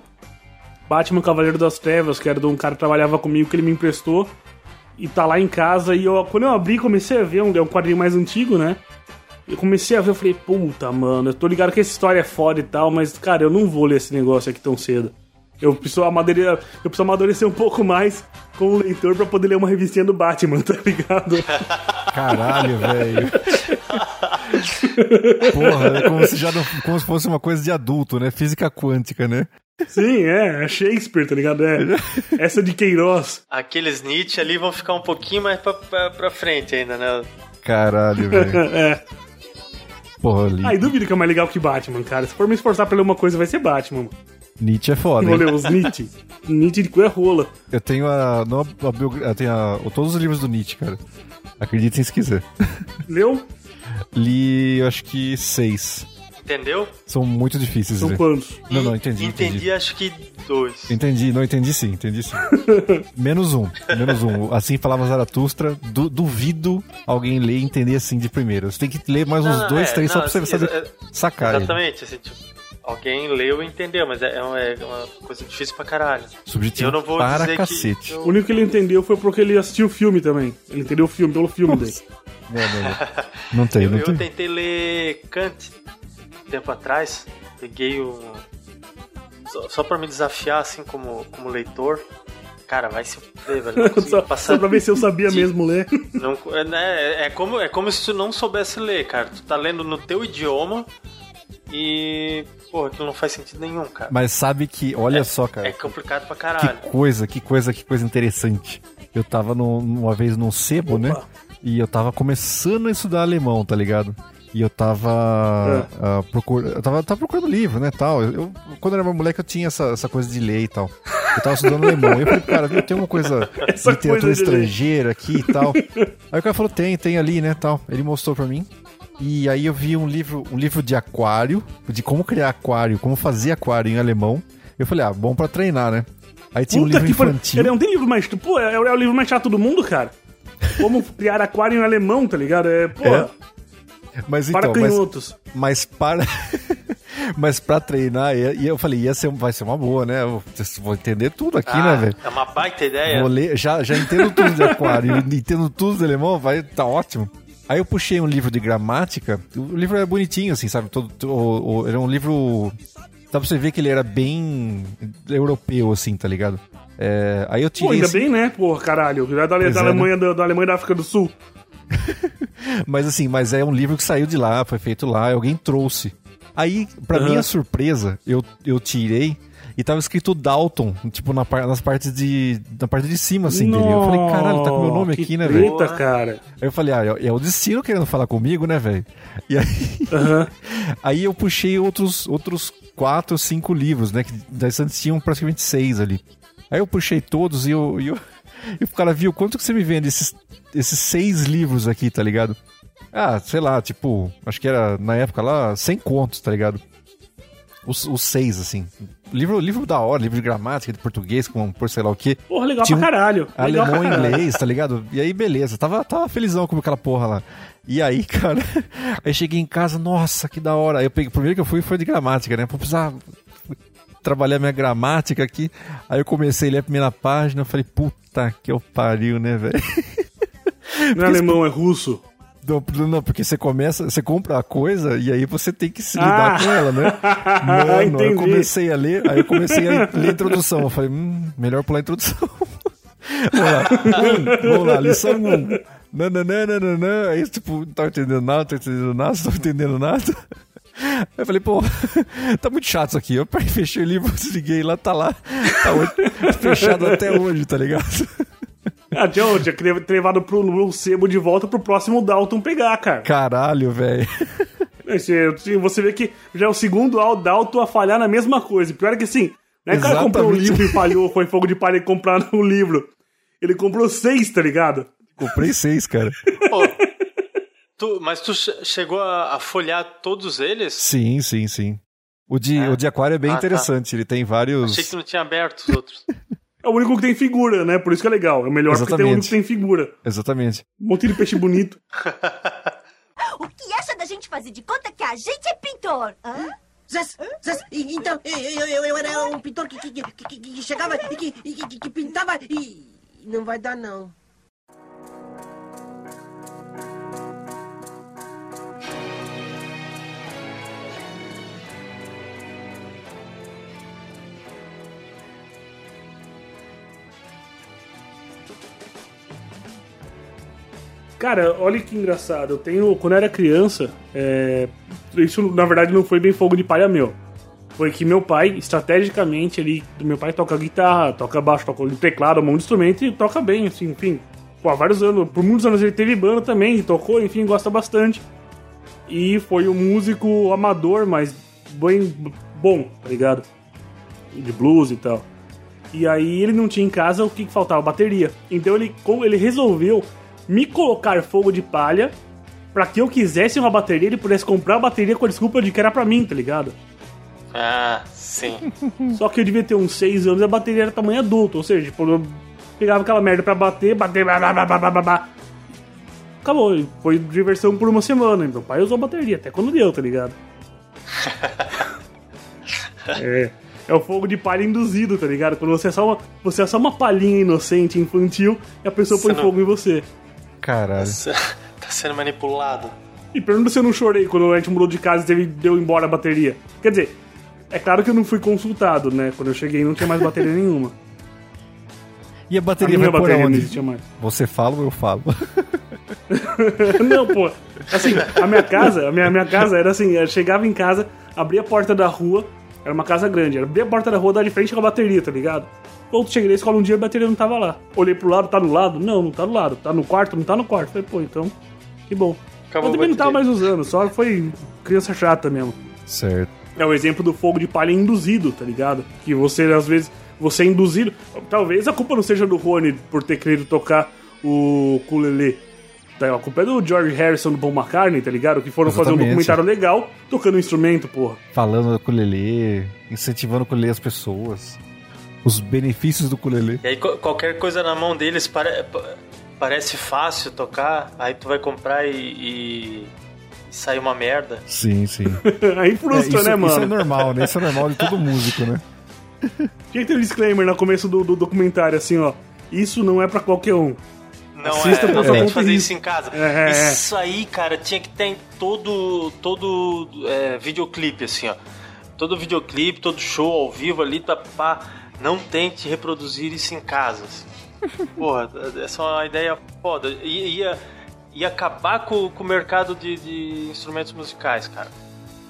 [SPEAKER 1] Batman Cavaleiro das Trevas, que era de um cara que trabalhava comigo, que ele me emprestou. E tá lá em casa. E eu, quando eu abri, comecei a ver, um, é um quadrinho mais antigo, né? Eu comecei a ver, eu falei, puta, mano, eu tô ligado que essa história é foda e tal, mas, cara, eu não vou ler esse negócio aqui tão cedo. Eu preciso amadurecer, eu preciso amadurecer um pouco mais como leitor pra poder ler uma revistinha do Batman, tá ligado?
[SPEAKER 3] Caralho, velho. Porra, é como se, já não, como se fosse uma coisa de adulto, né? Física quântica, né?
[SPEAKER 1] Sim, é, é Shakespeare, tá ligado? É. Essa de Queiroz.
[SPEAKER 2] Aqueles Nietzsche ali vão ficar um pouquinho mais pra, pra, pra frente ainda, né?
[SPEAKER 3] Caralho, velho. [LAUGHS]
[SPEAKER 1] é.
[SPEAKER 3] Porra, ali.
[SPEAKER 1] Aí duvida que é mais legal que Batman, cara. Se for me esforçar pra ler uma coisa, vai ser Batman.
[SPEAKER 3] Nietzsche é foda.
[SPEAKER 1] Vou
[SPEAKER 3] hein?
[SPEAKER 1] ler os Nietzsche. Nietzsche de cu é rola.
[SPEAKER 3] Eu tenho a. Não a, a biogra- eu tenho a, todos os livros do Nietzsche, cara. Acreditem se quiser.
[SPEAKER 1] Leu?
[SPEAKER 3] Li, eu acho que seis.
[SPEAKER 2] Entendeu?
[SPEAKER 3] São muito difíceis
[SPEAKER 1] São
[SPEAKER 3] ler.
[SPEAKER 1] quantos?
[SPEAKER 3] Não, não, entendi,
[SPEAKER 2] Entendi,
[SPEAKER 3] entendi.
[SPEAKER 2] acho que dois.
[SPEAKER 3] Entendi, não entendi sim, entendi sim. [LAUGHS] menos um, menos um. Assim falava Zaratustra, du- duvido alguém ler e entender assim de primeira. Você tem que ler mais uns
[SPEAKER 2] Não,
[SPEAKER 3] dois,
[SPEAKER 2] é,
[SPEAKER 3] três só
[SPEAKER 2] não,
[SPEAKER 3] pra você
[SPEAKER 2] assim,
[SPEAKER 3] saber
[SPEAKER 2] exa-
[SPEAKER 3] sacar ele.
[SPEAKER 2] Exatamente, assim, tipo, alguém leu e entendeu, mas é, é uma, é uma coisa difícil pra caralho.
[SPEAKER 3] Subjetivo
[SPEAKER 2] Eu não vou
[SPEAKER 3] para
[SPEAKER 2] dizer
[SPEAKER 3] cacete.
[SPEAKER 2] que.
[SPEAKER 1] O
[SPEAKER 2] eu-
[SPEAKER 1] único que ele entendeu foi porque ele assistiu o filme também. Ele entendeu o filme, pelo filme dele.
[SPEAKER 3] Não, não, não. Não tem,
[SPEAKER 2] Eu,
[SPEAKER 3] não
[SPEAKER 2] eu
[SPEAKER 3] tem.
[SPEAKER 2] tentei ler Kant tempo atrás, peguei um. Só, só pra me desafiar, assim, como, como leitor. Cara, vai se fuder, velho. [LAUGHS]
[SPEAKER 1] Só,
[SPEAKER 2] passar
[SPEAKER 1] só pra ver se eu sabia
[SPEAKER 2] de-
[SPEAKER 1] mesmo ler.
[SPEAKER 2] Não, é, é, como, é como se tu não soubesse ler, cara. Tu tá lendo no teu idioma e. Porra, aquilo não faz sentido nenhum, cara.
[SPEAKER 3] Mas sabe que, olha só, cara.
[SPEAKER 2] É complicado pra
[SPEAKER 3] Que
[SPEAKER 2] caralho.
[SPEAKER 3] coisa, que coisa, que coisa interessante. Eu tava no- uma vez num sebo, né? E eu tava começando a estudar alemão, tá ligado? E eu tava ah, procura- eu tava, tava procurando livro, né, tal. Eu, eu- quando eu era moleque eu tinha essa, essa coisa de ler e tal. Eu tava estudando alemão. E eu falei, cara, viu, tem uma coisa [LAUGHS]
[SPEAKER 1] Essa
[SPEAKER 3] literatura
[SPEAKER 1] coisa ler.
[SPEAKER 3] estrangeira aqui e tal. Aí o cara falou, tem, tem ali, né, tal. Ele mostrou pra mim. E aí eu vi um livro, um livro de aquário, de como criar aquário, como fazer aquário em alemão. Eu falei, ah, bom pra treinar, né? Aí tinha um
[SPEAKER 1] Puta
[SPEAKER 3] livro
[SPEAKER 1] que pariu.
[SPEAKER 3] infantil.
[SPEAKER 1] Ele não tem livro mais. Pô, é, é o livro mais chato do mundo, cara. Como [LAUGHS] criar aquário em alemão, tá ligado? É, pô,
[SPEAKER 3] É. Mas
[SPEAKER 1] para
[SPEAKER 3] então, mas,
[SPEAKER 1] canhotos.
[SPEAKER 3] mas para. [LAUGHS] mas pra treinar, e eu falei, ia ser, vai ser uma boa, né? Eu vou entender tudo aqui, né,
[SPEAKER 2] Ah,
[SPEAKER 3] velho?
[SPEAKER 2] é uma baita ideia.
[SPEAKER 3] Vou ler, já, já entendo tudo de aquário, [LAUGHS] entendo tudo de alemão, vai, tá ótimo. Aí eu puxei um livro de gramática, o livro era bonitinho, assim, sabe? Todo, o- o- era um livro. Dá pra você ver que ele era bem europeu, assim, tá ligado? É, aí eu
[SPEAKER 1] Pô,
[SPEAKER 3] tirei.
[SPEAKER 1] ainda
[SPEAKER 3] esse-
[SPEAKER 1] bem, né? Porra, caralho. Da, da, da
[SPEAKER 3] é,
[SPEAKER 1] Alemanha, da, da Alemanha da África do Sul. [LAUGHS]
[SPEAKER 3] Mas assim, mas é um livro que saiu de lá, foi feito lá, alguém trouxe. Aí, pra
[SPEAKER 1] Aham.
[SPEAKER 3] minha surpresa, eu, eu tirei e tava escrito Dalton, tipo, na, nas partes de. Na parte de cima, assim, dele. Eu falei, caralho, tá com meu nome aqui, né, velho?
[SPEAKER 1] Treta, cara.
[SPEAKER 3] Aí eu falei, ah, é, é o destino querendo falar comigo, né, velho? E aí,
[SPEAKER 1] Aham. [LAUGHS]
[SPEAKER 3] aí eu puxei outros, outros quatro, cinco livros, né? Que das antes tinham praticamente seis ali. Aí eu puxei todos e eu, e eu, [LAUGHS] e o cara viu quanto que você me vende esses, esses seis livros aqui, tá ligado? Ah, sei lá, tipo, acho que era na época lá 100 contos, tá ligado? Os, os seis, assim. Livro, livro da hora, livro de gramática, de português, com por sei lá o quê.
[SPEAKER 1] Porra, legal
[SPEAKER 3] Tinha
[SPEAKER 1] pra caralho. Legal
[SPEAKER 3] Alemão e inglês, tá ligado? E aí, beleza. Tava, tava felizão com aquela porra lá. E aí, [LAUGHS] cara, aí cheguei em casa, nossa, que da hora. Aí eu peguei, o primeiro que eu fui foi de gramática, né? Vou precisar trabalhar minha gramática aqui. Aí eu comecei a ler a primeira página, eu falei, puta que eu pariu, né, velho? [LAUGHS]
[SPEAKER 1] Não é alemão, é russo.
[SPEAKER 3] Não, não, porque você começa, você compra a coisa e aí você tem que se lidar
[SPEAKER 1] Ah.
[SPEAKER 3] com ela, né? [LAUGHS] Mano, eu comecei a ler, aí eu comecei a ler a introdução. Eu falei, hum, melhor pular a introdução. [LAUGHS] vamos lá, um, vamos lá, lição 1. Um. Nananana, aí, tipo, não tava entendendo nada, não tava entendendo nada, não tava entendendo nada. Aí eu falei, pô, [LAUGHS] tá muito chato isso aqui. Eu fechei o livro, desliguei lá, tá lá. Tá fechado até hoje, tá ligado? [LAUGHS]
[SPEAKER 1] Ah, tinha, tinha que ter levado pro, pro sebo de volta pro próximo Dalton pegar, cara.
[SPEAKER 3] Caralho, velho. [LAUGHS]
[SPEAKER 1] Você, você vê que já é o segundo Dalto a falhar na mesma coisa. Pior é que assim, não é que o cara comprou um livro e falhou, foi fogo de palha e comprar um livro. Ele comprou seis, tá ligado?
[SPEAKER 3] Comprei seis, cara.
[SPEAKER 2] Pô, tu- mas tu che- chegou a, a folhear todos eles?
[SPEAKER 3] Sim, sim, sim. O de,
[SPEAKER 2] É?
[SPEAKER 3] o de aquário é bem
[SPEAKER 2] Ah, tá.
[SPEAKER 3] interessante. Ele tem vários.
[SPEAKER 2] Achei que não tinha aberto os outros. [LAUGHS]
[SPEAKER 1] É o único que tem figura, né? Por isso que é legal. É melhor porque tem o único que tem figura.
[SPEAKER 3] Exatamente.
[SPEAKER 1] Um monte de peixe bonito. [LAUGHS]
[SPEAKER 4] O que acha da gente fazer de conta que a gente é pintor? Hã?
[SPEAKER 5] Zés, e- então, eu, eu, eu, era um pintor que, que, que, que- que chegava e que, que, que pintava e... Não vai dar, não.
[SPEAKER 1] Cara, olha que engraçado. Eu tenho. Quando eu era criança, é, isso na verdade não foi bem fogo de palha meu. Foi que meu pai, estrategicamente, ele. Meu pai toca guitarra, toca baixo, toca teclado, um monte de instrumento e toca bem, assim, enfim. Pô, há vários anos, por muitos anos ele teve banda também, tocou, enfim, gosta bastante. E foi um músico amador, mas bem bom, tá ligado? De blues e tal. E aí ele não tinha em casa o que faltava? Bateria. Então ele, ele resolveu me colocar fogo de palha pra que eu quisesse uma bateria, ele pudesse comprar a bateria com a desculpa de que era pra mim, tá ligado?
[SPEAKER 2] Ah, sim. [LAUGHS]
[SPEAKER 1] Só que eu devia ter uns 6 anos e a bateria era tamanho adulto. Ou seja, tipo, eu pegava aquela merda pra bater, bater, blá, blá, blá, blá, blá, blá. Acabou, foi diversão por uma semana. Meu pai usou a bateria, até quando deu, tá ligado? [LAUGHS] é, é o fogo de palha induzido, tá ligado? Quando você é só uma, você é só uma palhinha inocente, infantil, e a pessoa
[SPEAKER 2] Você
[SPEAKER 1] põe
[SPEAKER 2] não-
[SPEAKER 1] fogo em você.
[SPEAKER 3] Caralho. [LAUGHS]
[SPEAKER 2] tá sendo manipulado.
[SPEAKER 1] E pergunta se eu não chorei quando a gente mudou de casa e teve, deu embora a bateria. Quer dizer, é claro que eu não fui consultado, né? Quando eu cheguei não tinha mais bateria [LAUGHS] nenhuma.
[SPEAKER 3] E a
[SPEAKER 1] A
[SPEAKER 3] bateria
[SPEAKER 1] minha
[SPEAKER 3] vai por
[SPEAKER 1] bateria não
[SPEAKER 3] onde?
[SPEAKER 1] existia mais.
[SPEAKER 3] Você fala ou eu falo? [LAUGHS]
[SPEAKER 1] não, pô. Assim, a minha casa, a minha, a minha casa era assim, eu chegava em casa, abria a porta da rua, era uma casa grande, abria a porta da rua, dar de frente com a bateria, tá ligado? Ou cheguei na escola um dia e a bateria não tava lá. Olhei pro lado, tá do lado? Não, não tá do lado. Tá no quarto? Não tá no quarto. Falei, pô, então, que bom.
[SPEAKER 2] Acabou
[SPEAKER 1] eu também não tava mais usando, só foi criança chata mesmo.
[SPEAKER 3] certo.
[SPEAKER 1] É o exemplo do fogo de palha induzido, tá ligado? Que você, às vezes, você é induzido. Talvez a culpa não seja do Rony por ter querido tocar o ukulele. Tá, A culpa é do George Harrison do Paul McCartney, tá ligado? Que foram fazer um
[SPEAKER 3] Exatamente.
[SPEAKER 1] documentário legal tocando um instrumento, porra.
[SPEAKER 3] Falando do ukulele, incentivando o ukulele as pessoas. Os benefícios do ukulele.
[SPEAKER 2] E aí qualquer coisa na mão deles pare- pa- parece fácil tocar, aí tu vai comprar e, e sai uma merda.
[SPEAKER 3] Sim, sim. [LAUGHS]
[SPEAKER 1] Aí
[SPEAKER 3] É,
[SPEAKER 1] frustra,
[SPEAKER 3] isso,
[SPEAKER 1] né,
[SPEAKER 3] isso é
[SPEAKER 1] mano?
[SPEAKER 3] normal, né? Isso é normal de todo músico, né? [LAUGHS]
[SPEAKER 1] Tinha que ter um disclaimer no começo do, do documentário, assim, ó. Isso não é pra qualquer um.
[SPEAKER 2] Não
[SPEAKER 1] Assista
[SPEAKER 2] é, não tem que fazer isso em casa.
[SPEAKER 1] É, é,
[SPEAKER 2] isso aí, cara, tinha que ter em todo, todo é, videoclipe, assim, ó. Todo videoclipe, todo show ao vivo ali, tá, pá, não tente reproduzir isso em casa. assim. [LAUGHS] Porra, essa é uma ideia foda. I- Ia, ia acabar com, com o mercado de, de instrumentos musicais, cara.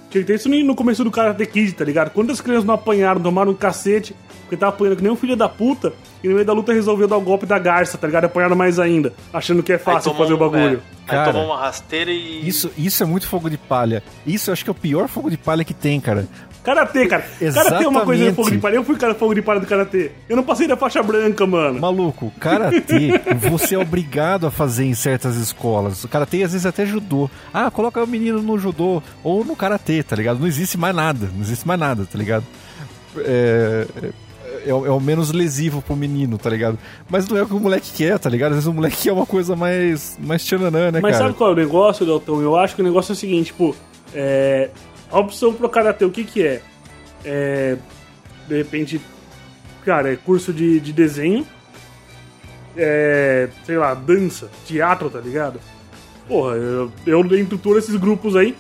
[SPEAKER 1] Tinha que ter isso no começo do Karate Kid, tá ligado? Quantas crianças não apanharam, tomaram um cacete, porque tava apanhando que nem um filho da puta, e no meio da luta resolveu dar o golpe da garça, tá ligado? Apanharam mais ainda, achando que é fácil fazer o
[SPEAKER 2] um-
[SPEAKER 1] bagulho.
[SPEAKER 2] é,
[SPEAKER 3] Cara,
[SPEAKER 2] aí tomou uma rasteira e.
[SPEAKER 3] Isso, isso é muito fogo de palha. Isso eu acho que é o pior fogo de palha que tem, cara.
[SPEAKER 1] Karatê, cara. Karatê é uma coisa de
[SPEAKER 3] Exatamente.
[SPEAKER 1] fogo de palha. Eu fui cara fogo de palha do Karatê. Eu não passei da faixa branca, mano.
[SPEAKER 3] Maluco, karatê [LAUGHS] você é obrigado a fazer em certas escolas. O karatê às vezes até judô. Ah, coloca o menino no judô ou no karatê, tá ligado? Não existe mais nada, não existe mais nada, tá ligado? É, é, é o- é o menos lesivo pro menino, tá ligado? Mas não é o que o moleque quer, tá ligado? Às vezes o moleque quer uma coisa mais, mais tchananã, né,
[SPEAKER 1] Mas
[SPEAKER 3] cara?
[SPEAKER 1] sabe qual é o negócio, Dalton? Eu acho que o negócio é o seguinte, tipo, é, a opção pro karatê, o que que é? É, de repente, cara, é curso de, de desenho, é, sei lá, dança, teatro, tá ligado? Porra, eu, eu dentro de todos esses grupos aí,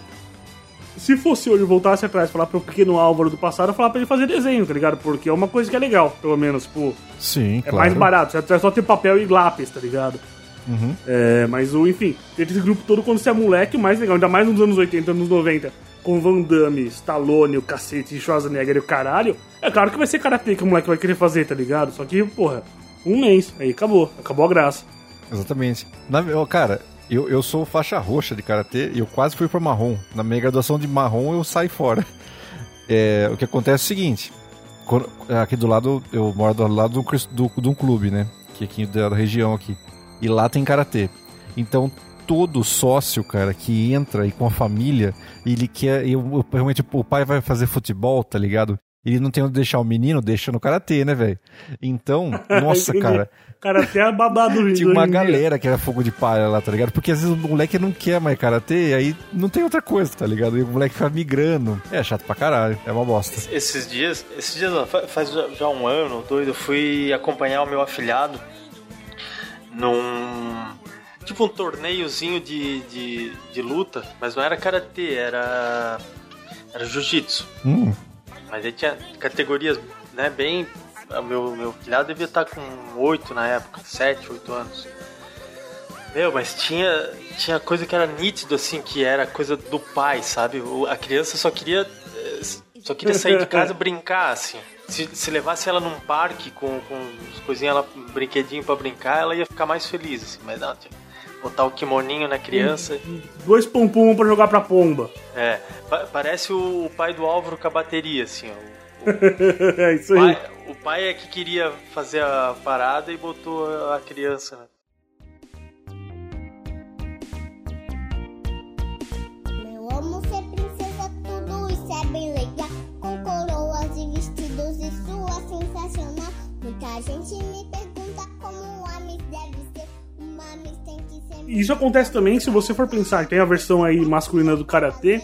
[SPEAKER 1] se fosse hoje eu voltasse atrás falar pro pequeno Álvaro do passado, eu falar pra ele fazer desenho, tá ligado? Porque é uma coisa que é legal, pelo menos, tipo,
[SPEAKER 3] Sim,
[SPEAKER 1] é
[SPEAKER 3] claro.
[SPEAKER 1] mais barato, é só ter papel e lápis, tá ligado?
[SPEAKER 3] Uhum.
[SPEAKER 1] É, mas enfim, esse grupo todo quando você é moleque, o mais legal, ainda mais nos anos 80, anos 90, com Van Damme, Stallone, o cacete, Schwarzenegger e o caralho, é claro que vai ser karatê que o moleque vai querer fazer, tá ligado? Só que, porra, um mês, aí acabou, acabou a graça.
[SPEAKER 3] Exatamente. Na, cara, Eu, eu sou faixa roxa de karatê e eu quase fui pra marrom. Na minha graduação de marrom eu saí fora. É, o que acontece é o seguinte: quando- aqui do lado, eu moro do lado do, do, de um clube, né? Que é aqui da região aqui. E lá tem karatê. Então todo sócio, cara, que entra e com a família, ele quer. E, o- realmente o pai vai fazer futebol, tá ligado? Ele não tem onde deixar o menino, deixa no karatê, né, velho? Então, [LAUGHS] nossa, cara.
[SPEAKER 1] Cara, até a babado do [LAUGHS]
[SPEAKER 3] Tinha uma galera que era fogo de palha lá, tá ligado? Porque às vezes o moleque não quer mais karatê, e aí não tem outra coisa, tá ligado? E o moleque fica migrando. É chato pra caralho, é uma bosta.
[SPEAKER 2] Esses dias, esses dias faz já, já um ano, doido, eu fui acompanhar o meu afilhado num. Tipo um torneiozinho de, de, de luta, mas não era karatê, era. Era jiu-jitsu.
[SPEAKER 3] Hum,
[SPEAKER 2] Mas aí tinha categorias, né, bem. Meu, meu filhado devia estar com 8 na época, 7, 8 anos. Meu, mas tinha, tinha coisa que era nítido, assim, que era coisa do pai, sabe? A criança só queria. eh, Só queria sair de casa [LAUGHS] brincar, assim. Se, se levasse ela num parque com, com ela, um brinquedinho pra brincar, ela ia ficar mais feliz, assim. Mas não, tinha botar o kimoninho na criança.
[SPEAKER 1] Dois pompom pra jogar pra pomba.
[SPEAKER 2] É, pa- parece o, o pai do Álvaro com a bateria, assim, ó. [LAUGHS]
[SPEAKER 1] é isso aí.
[SPEAKER 2] pai, o pai é que queria fazer a parada e botou a criança, né?
[SPEAKER 6] Eu amo ser princesa, tudo isso é bem legal. Com coroas e vestidos, isso é sensacional. Muita gente me pergunta
[SPEAKER 1] Isso acontece também se você for pensar, tem a versão aí masculina do karatê,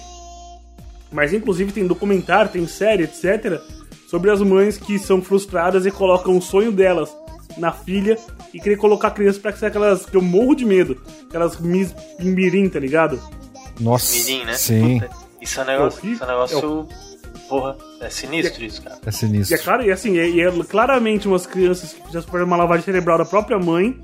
[SPEAKER 1] mas inclusive tem documentário, tem série, etc, sobre as mães que são frustradas e colocam o sonho delas na filha e querer colocar a criança pra ser aquelas que eu morro de medo, aquelas Miss Mirim, tá ligado?
[SPEAKER 3] nossa.
[SPEAKER 2] Mirim, né?
[SPEAKER 3] Sim,
[SPEAKER 2] Puta, isso é um negócio, isso é um negócio porra, é sinistro isso, cara.
[SPEAKER 3] é
[SPEAKER 1] E é
[SPEAKER 3] sinistro.
[SPEAKER 1] claro, e assim, é, e é claramente umas crianças que já sofreram uma lavagem cerebral da própria mãe,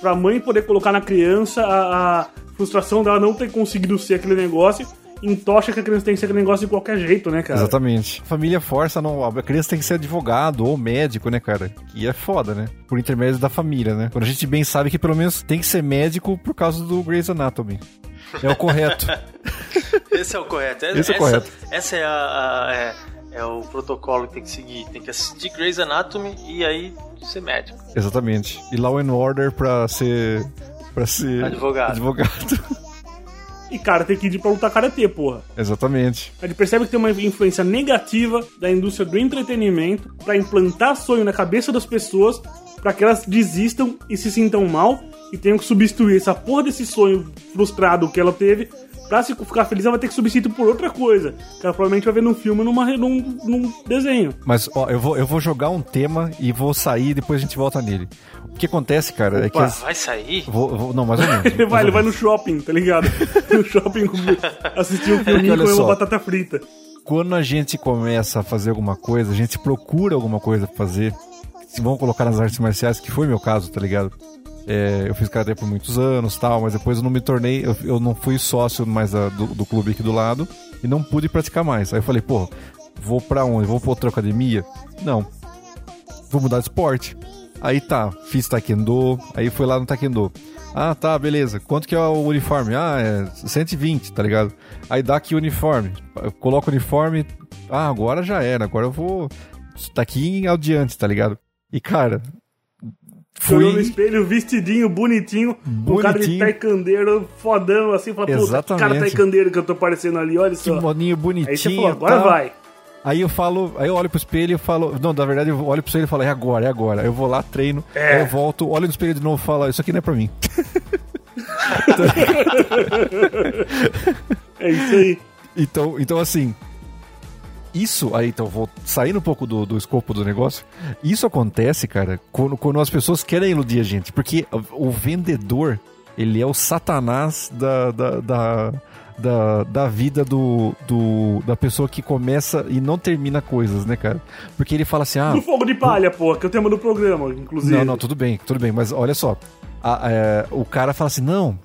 [SPEAKER 1] pra mãe poder colocar na criança a, a frustração dela não ter conseguido ser aquele negócio, entocha que a criança tem que ser aquele negócio de qualquer jeito, né, cara?
[SPEAKER 3] Exatamente. A família força, não, a criança tem que ser advogado ou médico, né, cara? E é foda, né? Por intermédio da família, né? Quando a gente bem sabe que pelo menos tem que ser médico por causa do Grey's Anatomy. É o correto. [LAUGHS]
[SPEAKER 2] Esse é o correto.
[SPEAKER 3] Esse é o
[SPEAKER 2] essa,
[SPEAKER 3] correto.
[SPEAKER 2] Essa é, a, a- é, é o protocolo que tem que seguir. Tem que assistir Grey's Anatomy e aí ser médico.
[SPEAKER 3] Exatamente. E Law and Order pra ser. pra ser.
[SPEAKER 2] Advogado.
[SPEAKER 3] Advogado.
[SPEAKER 1] E cara, tem que ir pra lutar karatê, porra.
[SPEAKER 3] Exatamente.
[SPEAKER 1] A gente percebe que tem uma influência negativa da indústria do entretenimento pra implantar sonho na cabeça das pessoas pra que elas desistam e se sintam mal e tenham que substituir essa porra desse sonho frustrado que ela teve. Pra se ficar feliz, ela vai ter que substituir por outra coisa. Que ela provavelmente vai ver num filme ou numa, num, num desenho.
[SPEAKER 3] Mas, ó, eu vou, eu vou jogar um tema e vou sair e depois a gente volta nele. O que acontece, cara, é que.
[SPEAKER 1] Opa,
[SPEAKER 3] As...
[SPEAKER 2] Vai sair?
[SPEAKER 3] Vou, vou- não, mais ou menos. [LAUGHS]
[SPEAKER 1] Ele vai, ele vai no shopping, tá ligado? [LAUGHS] No shopping assistir um [LAUGHS] filminho e
[SPEAKER 3] olha
[SPEAKER 1] comer uma batata frita.
[SPEAKER 3] Quando a gente começa a fazer alguma coisa, a gente procura alguma coisa pra fazer. Se vão colocar nas artes marciais, que foi meu caso, tá ligado? É, eu fiz karatê por muitos anos tal, mas depois eu não me tornei, eu, eu não fui sócio mais do, do clube aqui do lado e não pude praticar mais. Aí eu falei, pô, vou pra onde? Vou pra outra academia? Não. Vou mudar de esporte. Aí tá, fiz taekwondo, aí fui lá no taekwondo. Ah, tá, beleza. Quanto que é o uniforme? Ah, é 120, tá ligado? Aí dá aqui o uniforme. Eu coloco o uniforme. Ah, agora já era. Agora eu vou. Daqui em adiante, tá ligado? E cara.
[SPEAKER 1] Olhou no
[SPEAKER 3] Fui.
[SPEAKER 1] espelho, vestidinho, bonitinho, um cara de
[SPEAKER 3] Bonitinho.
[SPEAKER 1] taikandeiro fodão, assim, fala, puta, que cara taikandeiro que eu tô parecendo ali, olha só.
[SPEAKER 3] Kimoninho
[SPEAKER 1] Aí
[SPEAKER 3] bonitinho.
[SPEAKER 1] você falou, agora
[SPEAKER 3] tal.
[SPEAKER 1] vai.
[SPEAKER 3] Aí eu falo, aí eu olho pro espelho e falo, não, na verdade eu olho pro espelho e falo, é agora, é agora. Aí eu vou lá, treino,
[SPEAKER 1] É.
[SPEAKER 3] aí eu volto, olho no espelho de novo e falo, isso aqui não é pra mim. [LAUGHS]
[SPEAKER 1] É isso aí.
[SPEAKER 3] Então, então assim, isso aí, então, vou saindo um pouco do, do escopo do negócio. Isso acontece, cara, quando, quando as pessoas querem iludir a gente, porque o vendedor, ele é o satanás da, da, da, da, da vida do, do, da pessoa que começa e não termina coisas, né, cara? Porque ele fala assim, ah,
[SPEAKER 1] Do fogo de palha, pô, que é o tema do programa, inclusive.
[SPEAKER 3] não, não, tudo bem, tudo bem, mas olha só. A- é, o cara fala assim: não,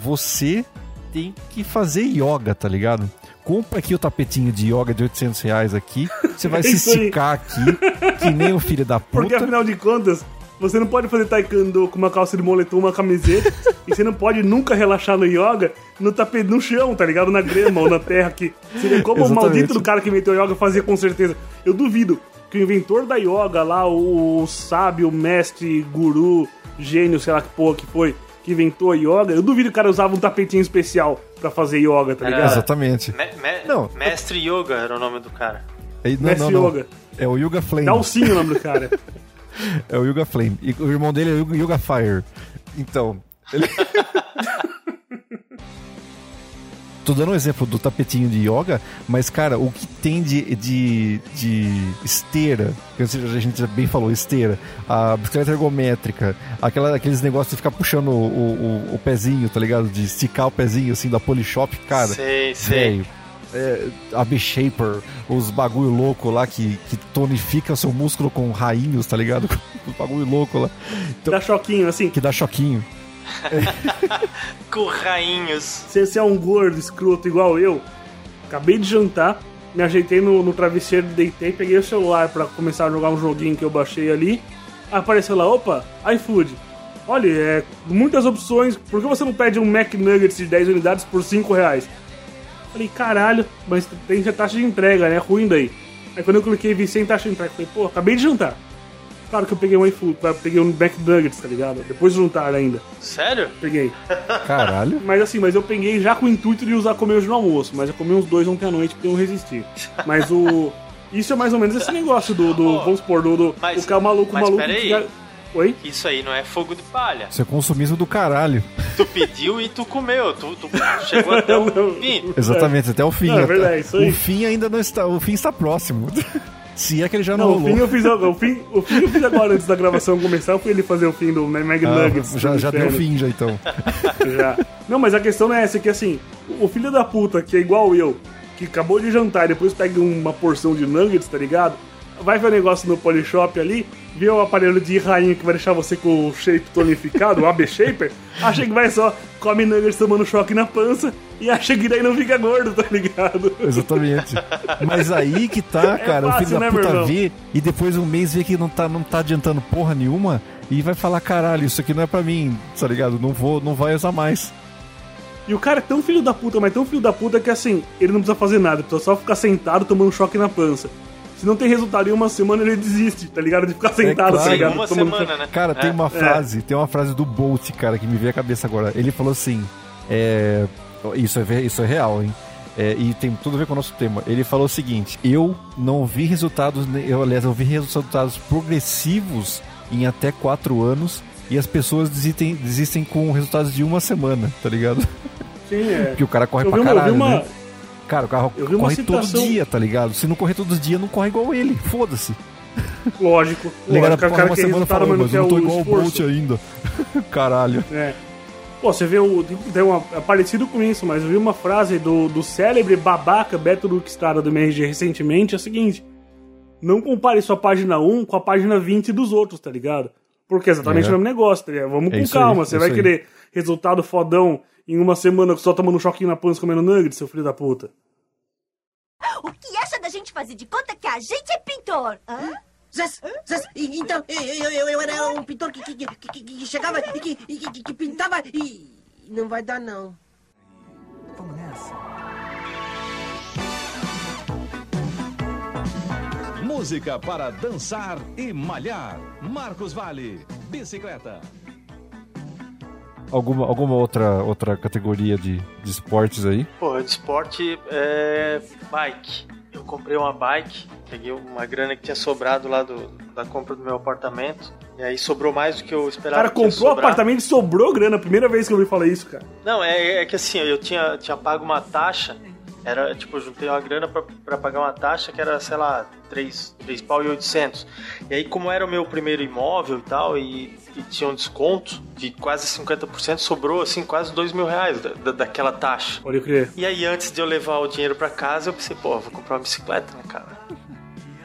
[SPEAKER 3] você tem que fazer yoga, tá ligado? Compra aqui o tapetinho de yoga de 800 reais aqui. Você vai [LAUGHS]
[SPEAKER 1] É
[SPEAKER 3] se esticar aqui, que nem o filho da
[SPEAKER 1] Porque
[SPEAKER 3] puta.
[SPEAKER 1] afinal de contas, Você não pode fazer taekwondo com uma calça de moletom, uma camiseta. [LAUGHS] e você não pode nunca relaxar no yoga no tapete, no chão, tá ligado? Na grama ou na terra. Que seria como o
[SPEAKER 3] Exatamente.
[SPEAKER 1] maldito do cara que inventou yoga fazia com certeza. Eu duvido que o inventor da yoga lá, o, o sábio, mestre, guru, gênio, sei lá que porra que foi, que inventou a yoga, eu duvido que o cara usava um tapetinho especial pra fazer yoga, tá
[SPEAKER 2] Era-
[SPEAKER 1] ligado?
[SPEAKER 3] Exatamente.
[SPEAKER 2] Me- me-
[SPEAKER 3] Não.
[SPEAKER 2] Mestre Yoga era o nome do cara.
[SPEAKER 3] É, não,
[SPEAKER 1] Mestre
[SPEAKER 3] não, não.
[SPEAKER 1] Yoga.
[SPEAKER 3] É o Yuga Flame.
[SPEAKER 1] Dá o sim o nome do cara. [LAUGHS]
[SPEAKER 3] É o Yuga Flame. E o irmão dele é o Yuga, Yuga Fire. Então, ele... [LAUGHS] Tô dando um exemplo do tapetinho de yoga, mas, cara, o que tem de, de, de esteira, que a gente já bem falou, esteira, a bicicleta ergométrica, aquela, aqueles negócios de ficar puxando o, o, o pezinho, tá ligado? De esticar o pezinho, assim, da Polishop, cara.
[SPEAKER 2] sei, sei.
[SPEAKER 3] É, a B-Shaper, os bagulho louco lá que, que tonifica o seu músculo com rainhos, tá ligado? [LAUGHS] Os bagulho louco lá.
[SPEAKER 1] Dá choquinho, assim.
[SPEAKER 3] Que dá choquinho. [LAUGHS]
[SPEAKER 2] Com rainhos.
[SPEAKER 1] Se você é um gordo escroto igual eu, acabei de jantar, me ajeitei no, no travesseiro, deitei, peguei o celular pra começar a jogar um joguinho que eu baixei ali. Apareceu lá, opa, iFood. Olha, é muitas opções. Por que você não pede um McNuggets de 10 unidades por 5 reais? Falei, caralho, mas tem taxa de entrega, né? Ruim daí. Aí quando eu cliquei vi sem taxa de entrega, falei, pô, acabei de jantar. Claro que eu peguei um iFood, peguei um McNuggets, tá ligado? Depois de jantar ainda.
[SPEAKER 2] Sério?
[SPEAKER 1] Peguei.
[SPEAKER 3] Caralho.
[SPEAKER 1] Mas assim, mas eu peguei já com o intuito de usar comer hoje no almoço, mas eu comi uns dois ontem à noite porque eu não resisti. Mas o. [LAUGHS] Isso é mais ou menos esse negócio do. do
[SPEAKER 2] Oh,
[SPEAKER 1] vamos supor, do. do
[SPEAKER 2] mas-
[SPEAKER 1] o cara maluco,
[SPEAKER 2] mas
[SPEAKER 1] maluco.
[SPEAKER 2] peraí.
[SPEAKER 1] fica- Oi?
[SPEAKER 2] Isso aí não é fogo de palha.
[SPEAKER 3] Isso é consumismo do caralho.
[SPEAKER 2] Tu pediu e tu comeu. Tu, tu chegou até o [LAUGHS] fim.
[SPEAKER 3] Exatamente, até o fim.
[SPEAKER 1] Não, é verdade, isso aí.
[SPEAKER 3] O fim ainda não está. O fim está próximo. Se é que ele já não,
[SPEAKER 1] Não, o
[SPEAKER 3] rolou.
[SPEAKER 1] fim eu fiz. O fim, o fim eu fiz agora antes da gravação começar. Fui ele fazer o fim do Mag
[SPEAKER 3] Ah,
[SPEAKER 1] Nuggets.
[SPEAKER 3] já já deu fim, já então. [LAUGHS]
[SPEAKER 1] Já. Não, mas a questão não é essa, que assim, o filho da puta, que é igual eu, que acabou de jantar e depois pega uma porção de nuggets, tá ligado? Vai ver o negócio no Polishop ali, vê o aparelho de rainha que vai deixar você com o shape tonificado, o AB Shaper, acha que vai só, come nuggets tomando choque na pança e acha que daí não fica gordo, tá ligado?
[SPEAKER 3] Exatamente. Mas aí que tá, cara, o
[SPEAKER 1] fácil,
[SPEAKER 3] filho da
[SPEAKER 1] né,
[SPEAKER 3] puta
[SPEAKER 1] irmão?
[SPEAKER 3] vê e depois um mês vê que não tá, não tá adiantando porra nenhuma e vai falar, caralho, isso aqui não é pra mim, tá ligado? Não vou, não vai usar mais.
[SPEAKER 1] E o cara é tão filho da puta, mas tão filho da puta que assim, ele não precisa fazer nada, precisa só ficar sentado tomando choque na pança. Se não tem resultado em uma semana, ele desiste, tá ligado? De ficar sentado,
[SPEAKER 3] claro.
[SPEAKER 1] tá ligado?
[SPEAKER 2] Uma
[SPEAKER 1] Tomando
[SPEAKER 2] semana, né?
[SPEAKER 3] Cara, tem
[SPEAKER 2] É.
[SPEAKER 3] uma frase, tem uma frase do Bolt, cara, que me veio à cabeça agora. Ele falou assim, é, isso é, isso é real, hein? É, e tem tudo a ver com o nosso tema. Ele falou o seguinte: eu não vi resultados, eu, aliás, eu vi resultados progressivos em até quatro anos e as pessoas desistem, desistem com resultados de uma semana, tá ligado?
[SPEAKER 1] Sim, é.
[SPEAKER 3] Porque o cara corre
[SPEAKER 1] Eu
[SPEAKER 3] pra
[SPEAKER 1] uma-
[SPEAKER 3] caralho,
[SPEAKER 1] uma-
[SPEAKER 3] né? Cara, o carro corre
[SPEAKER 1] situação-
[SPEAKER 3] todo dia, tá ligado? Se não correr todos os dias, não corre igual ele. Foda-se.
[SPEAKER 1] Lógico.
[SPEAKER 3] Ligaram
[SPEAKER 1] Lógico, cara
[SPEAKER 3] uma
[SPEAKER 1] quer
[SPEAKER 3] semana falou,
[SPEAKER 1] mas não
[SPEAKER 3] tô igual o Bolt ainda. [LAUGHS] Caralho.
[SPEAKER 1] É. Pô, você vê o. Tem, uma, é parecido com isso, mas eu vi uma frase do, do célebre babaca Beto Luxtara do MRG recentemente, é a seguinte. Não compare sua página 1 com a página 20 dos outros, tá ligado? Porque é exatamente
[SPEAKER 3] É.
[SPEAKER 1] o mesmo negócio, tá ligado? Vamos
[SPEAKER 3] É
[SPEAKER 1] com
[SPEAKER 3] isso aí,
[SPEAKER 1] calma.
[SPEAKER 3] é
[SPEAKER 1] você vai
[SPEAKER 3] aí.
[SPEAKER 1] querer resultado fodão em uma semana só tomando um choquinho na pança comendo nuggets, seu filho da puta.
[SPEAKER 4] O que acha da gente fazer de conta que a gente é pintor? Hã?
[SPEAKER 5] Zés, Zés, então, eu, eu, eu, era um pintor que, que, que, que- que chegava e que, que, que pintava e... Não vai dar, não.
[SPEAKER 7] Música para dançar e malhar. Marcos Vale, bicicleta.
[SPEAKER 3] Alguma, alguma outra, outra categoria de, de esportes aí?
[SPEAKER 2] Porra, de esporte é bike. Eu comprei uma bike, peguei uma grana que tinha sobrado lá do, da compra do meu apartamento. E aí sobrou mais do que eu
[SPEAKER 1] O
[SPEAKER 2] esperava.
[SPEAKER 1] cara comprou
[SPEAKER 2] sobrar.
[SPEAKER 1] apartamento e sobrou grana. Primeira vez que eu ouvi falar isso, cara.
[SPEAKER 2] Não, é, é que assim, eu tinha, tinha pago uma taxa. Era, tipo, eu juntei uma grana pra, pra pagar uma taxa que era, sei lá, 3, 3 pau e 800. E aí, como era o meu primeiro imóvel e tal, e, e tinha um desconto de quase 50%, sobrou, assim, quase 2 mil reais da, da- daquela taxa.
[SPEAKER 1] Pode crer.
[SPEAKER 2] E aí, antes de eu levar o dinheiro pra casa, eu pensei, pô, vou comprar uma bicicleta, né, cara?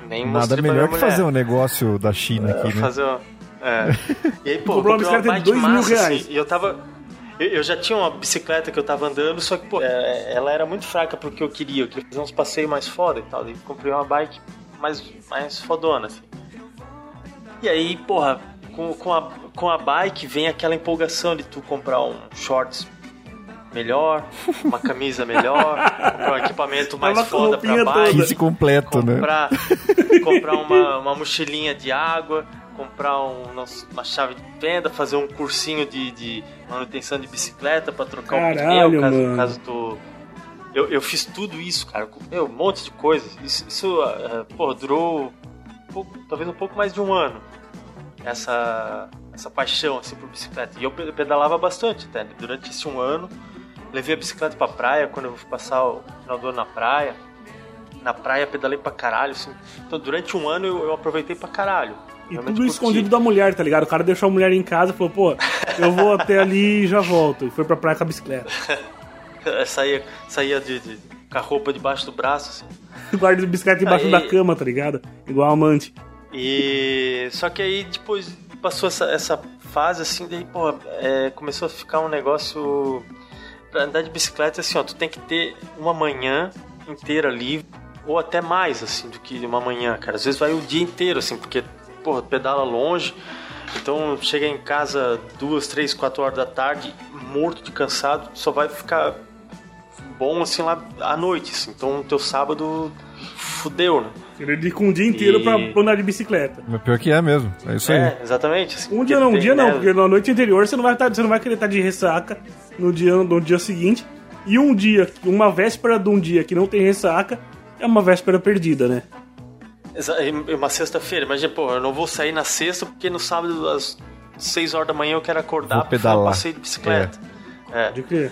[SPEAKER 2] Nem
[SPEAKER 3] Nada melhor que fazer um negócio da China aqui, né?
[SPEAKER 2] Fazer uma... É. [LAUGHS] E aí, pô,
[SPEAKER 1] Comprou uma
[SPEAKER 2] comprei uma
[SPEAKER 1] bicicleta de
[SPEAKER 2] bike
[SPEAKER 1] dois mil
[SPEAKER 2] massa,
[SPEAKER 1] reais.
[SPEAKER 2] assim, e eu tava... Eu, eu já tinha uma bicicleta que eu tava andando, só que, pô, é, ela era muito fraca pro que eu queria. Eu queria fazer uns passeios mais foda e tal. Daí comprei uma bike mais, mais fodona, assim. E aí, porra, com, com, a, com a bike vem aquela empolgação de tu comprar um shorts melhor, uma camisa melhor, comprar um equipamento mais
[SPEAKER 1] com a
[SPEAKER 2] foda pra.
[SPEAKER 3] Kit completo, né?
[SPEAKER 2] comprar, comprar uma, uma mochilinha de água, comprar um- uma chave de fenda, fazer um cursinho de, de manutenção de bicicleta pra trocar o
[SPEAKER 1] Caralho,
[SPEAKER 2] pneu, caso,
[SPEAKER 1] mano.
[SPEAKER 2] caso tu... Eu, eu fiz tudo isso, cara, meu, um monte de coisas. Isso, isso pô, durou um pouco- talvez um pouco mais de um ano. Essa, essa paixão assim, por bicicleta. E eu pe- pedalava bastante até. Durante esse um ano, levei a bicicleta pra praia, quando eu fui passar o final do ano na praia na praia pedalei pra caralho, assim. Então durante um ano eu, eu aproveitei pra caralho.
[SPEAKER 1] E tudo
[SPEAKER 2] curti.
[SPEAKER 1] escondido da mulher, tá ligado? O cara deixou a mulher em casa e falou, pô, eu vou até ali e já volto. E foi pra praia com a bicicleta. [LAUGHS]
[SPEAKER 2] saía, saía de, de- com a roupa debaixo do braço, assim. [LAUGHS]
[SPEAKER 1] Guarda a bicicleta embaixo
[SPEAKER 2] Aí-
[SPEAKER 1] da cama, tá ligado? Igual amante.
[SPEAKER 2] E só que aí depois passou essa, essa fase assim, daí, pô, é, começou a ficar um negócio. Pra andar de bicicleta, assim, ó, tu tem que ter uma manhã inteira livre, ou até mais, assim, do que uma manhã, cara. Às vezes vai o dia inteiro, assim, porque, pô, pedala longe. Então chega em casa duas, três, quatro horas da tarde, morto de cansado, só vai ficar bom assim lá à noite. Assim. Então teu sábado fudeu, né?
[SPEAKER 1] Ele dedica um dia inteiro
[SPEAKER 2] E-
[SPEAKER 1] pra pra andar de bicicleta.
[SPEAKER 3] Mas pior que é mesmo. É isso aí.
[SPEAKER 2] É, exatamente. assim,
[SPEAKER 1] Um dia não, um dia não,
[SPEAKER 2] né,
[SPEAKER 1] porque na noite anterior você não vai, tá, você não vai querer estar de ressaca no dia, no dia seguinte. E um dia, uma véspera de um dia que não tem ressaca, é uma véspera perdida, né?
[SPEAKER 2] Uma sexta-feira, imagina, pô, eu não vou sair na sexta porque no sábado às 6 horas da manhã eu quero acordar
[SPEAKER 3] Vou
[SPEAKER 2] pra fazer um
[SPEAKER 3] pedalar.
[SPEAKER 2] passeio de bicicleta. É.
[SPEAKER 1] Pode crer.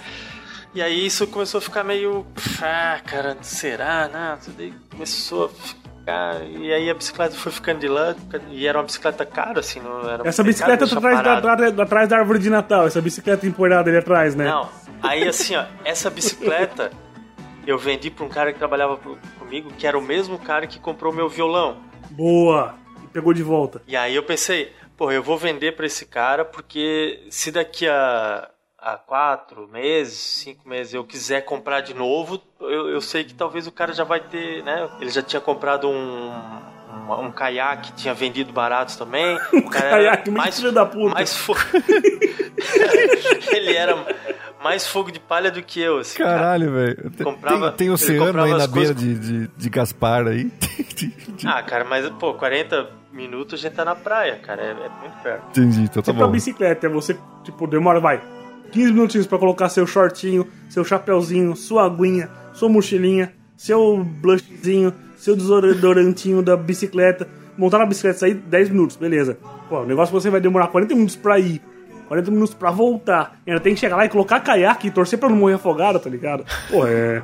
[SPEAKER 2] E aí isso começou a ficar meio. Ah, cara, será? Não, tudo aí começou a ficar. E aí a bicicleta foi ficando de lado. E era uma bicicleta cara, assim, não era
[SPEAKER 1] Essa bicicleta tá atrás da, atrás- da árvore de Natal, essa bicicleta empoeirada ali atrás, né?
[SPEAKER 2] Não, aí assim, ó, essa bicicleta eu vendi pra um cara que trabalhava pro- comigo, que era o mesmo cara que comprou meu violão.
[SPEAKER 1] Boa! E pegou de volta.
[SPEAKER 2] E aí eu pensei, pô, eu vou vender pra esse cara, porque se daqui a, a quatro meses, cinco meses eu quiser comprar de novo, eu, eu sei que talvez o cara já vai ter, né? Ele já tinha comprado um. Um, um caiaque, tinha vendido baratos também. [LAUGHS] Um
[SPEAKER 1] caiaque, muito filho da puta.
[SPEAKER 2] Mais fogo. [LAUGHS] Ele era mais fogo de palha do que eu, assim. cara.
[SPEAKER 3] Caralho, velho. Tem-
[SPEAKER 2] Comprava-
[SPEAKER 3] tem, oceano aí na beira
[SPEAKER 2] coisas-
[SPEAKER 3] de, de, de Gaspar aí. [LAUGHS]
[SPEAKER 2] Ah, cara, mas, pô, 40 minutos a gente tá na praia, cara. É, é muito perto.
[SPEAKER 3] Entendi, então tá
[SPEAKER 1] a
[SPEAKER 3] bom.
[SPEAKER 1] bicicleta, é você, tipo, demora, vai, 15 minutinhos pra colocar seu shortinho, seu chapeuzinho, sua aguinha, sua mochilinha, seu blushzinho, seu desodorantinho da bicicleta, montar na bicicleta, sair 10 minutos, beleza. Pô, o negócio é você vai demorar 40 minutos pra ir, 40 minutos pra voltar, e ainda tem que chegar lá e colocar caiaque e torcer pra não morrer afogado, tá ligado? Pô, é...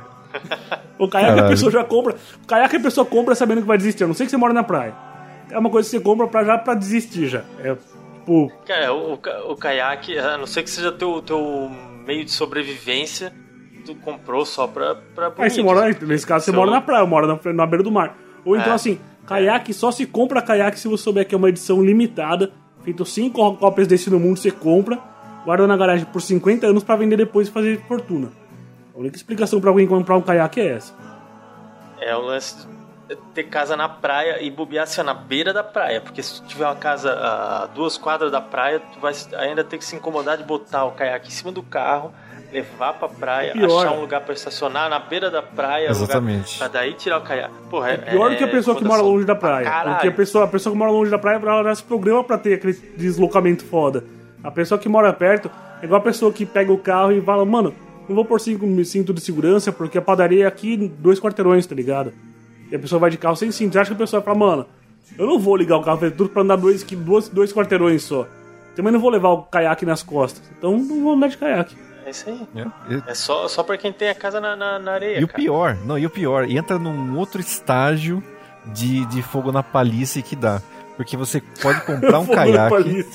[SPEAKER 1] O caiaque a
[SPEAKER 3] Caralho.
[SPEAKER 1] pessoa já compra. O caiaque a pessoa compra sabendo que vai desistir. A não sei que você mora na praia. É uma coisa que você compra pra, já pra desistir já. É tipo.
[SPEAKER 2] Cara, o, o, o caiaque, a não ser que seja teu, teu meio de sobrevivência, tu comprou só pra, pra
[SPEAKER 1] Aí você mora, nesse caso, você mora na praia, mora na, na beira do mar. Ou então,
[SPEAKER 2] É.
[SPEAKER 1] assim, caiaque só se compra caiaque se você souber que é uma edição limitada. Feito cinco cópias desse no mundo, você compra, guarda na garagem por 50 anos pra vender depois e fazer fortuna. A única explicação pra alguém comprar um caiaque é essa.
[SPEAKER 2] É o lance ter casa na praia e bobear assim, na beira da praia. Porque se tu tiver uma casa a duas quadras da praia, tu vai ainda ter que se incomodar de botar o caiaque em cima do carro, levar pra praia,
[SPEAKER 1] Pior.
[SPEAKER 2] achar um lugar pra estacionar na beira da praia.
[SPEAKER 3] Exatamente.
[SPEAKER 2] Lugar, pra daí tirar o caiaque. Porra, é,
[SPEAKER 1] Pior do que a pessoa que mora longe da
[SPEAKER 2] pra
[SPEAKER 1] praia.
[SPEAKER 2] caralho.
[SPEAKER 1] Porque a pessoa, a pessoa que mora longe da praia, ela já se programa pra ter aquele deslocamento foda. A pessoa que mora perto é igual a pessoa que pega o carro e fala, mano, não vou pôr cinco, cinto de segurança porque a padaria é aqui dois quarteirões, tá ligado? E a pessoa vai de carro sem cinto. Você acha que a pessoa vai falar, mano, eu não vou ligar o carro tudo pra andar dois, que- dois, dois quarteirões só. Também não vou levar o caiaque nas costas. Então não vou andar de caiaque.
[SPEAKER 2] É isso aí.
[SPEAKER 3] É,
[SPEAKER 2] É só, só pra quem tem a casa na, na, na areia.
[SPEAKER 3] E o
[SPEAKER 2] cara.
[SPEAKER 3] pior, não, e o pior, entra num outro estágio de, de fogo na palhice que dá. Porque você pode comprar um [LAUGHS] caiaque,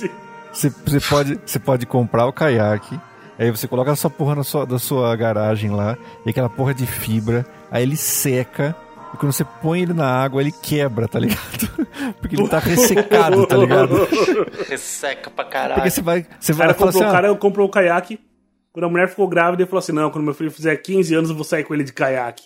[SPEAKER 3] você, você pode, você pode comprar o caiaque, aí você coloca essa porra na sua, da sua garagem lá, e aquela porra de fibra, aí ele seca, e quando você põe ele na água, ele quebra, tá ligado? [LAUGHS] Porque ele tá ressecado, tá ligado? [LAUGHS]
[SPEAKER 2] Resseca pra caralho.
[SPEAKER 3] Porque você vai, você
[SPEAKER 1] O
[SPEAKER 3] vai
[SPEAKER 1] comprou,
[SPEAKER 3] assim,
[SPEAKER 1] o cara comprou o caiaque. Quando a mulher ficou grávida, ele falou assim: Não, quando meu filho fizer 15 anos, eu vou sair com ele de caiaque.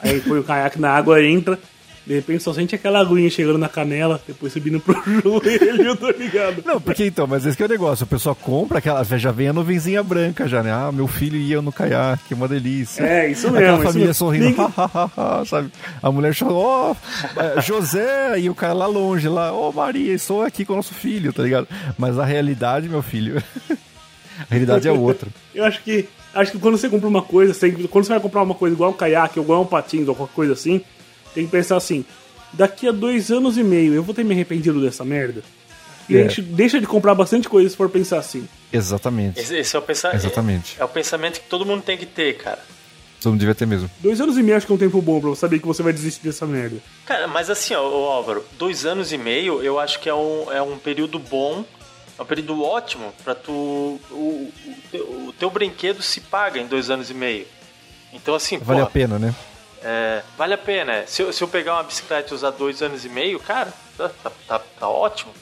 [SPEAKER 1] Aí põe o caiaque na água, entra, De repente só sente aquela aguinha chegando na canela, depois subindo pro [LAUGHS] joelho, tô ligado?
[SPEAKER 3] Não, porque então, mas esse que é o negócio. O pessoal compra aquela. Já vem a nuvenzinha branca já, né? Ah, meu filho ia no caiaque, uma delícia.
[SPEAKER 1] É, isso
[SPEAKER 3] Aquela
[SPEAKER 1] mesmo. isso
[SPEAKER 3] família
[SPEAKER 1] mesmo.
[SPEAKER 3] sorrindo,
[SPEAKER 1] Ninguém-
[SPEAKER 3] sabe? A mulher chorou, ó, é, José, e o cara lá longe, lá, ô Maria, estou aqui com o nosso filho, tá ligado? Mas a realidade, meu filho, [LAUGHS] a realidade é outra.
[SPEAKER 1] Eu acho que. Acho que quando você compra uma coisa, você quando você vai comprar uma coisa igual um caiaque igual um patins ou qualquer coisa assim, tem que pensar assim: daqui a dois anos e meio eu vou ter me arrependido dessa merda? E a
[SPEAKER 3] É.
[SPEAKER 1] gente deixa de comprar bastante coisa se for pensar assim.
[SPEAKER 3] Exatamente.
[SPEAKER 2] Esse, esse é o pensamento.
[SPEAKER 3] Exatamente.
[SPEAKER 2] É, é o pensamento que todo mundo tem que ter, cara.
[SPEAKER 3] Todo mundo devia ter mesmo.
[SPEAKER 1] Dois anos e meio acho que é um tempo bom pra você saber que você vai desistir dessa merda.
[SPEAKER 2] Cara, mas assim, ó, Álvaro, dois anos e meio eu acho que é um, é um período bom, é um período ótimo pra tu. O, o, teu, o teu brinquedo se paga em dois anos e meio. Então, assim,
[SPEAKER 3] Vale a
[SPEAKER 2] pô,
[SPEAKER 3] pena, né?
[SPEAKER 2] É, vale a pena. é. Se eu, se eu pegar uma bicicleta e usar dois anos e meio, cara, tá, tá, tá, tá ótimo.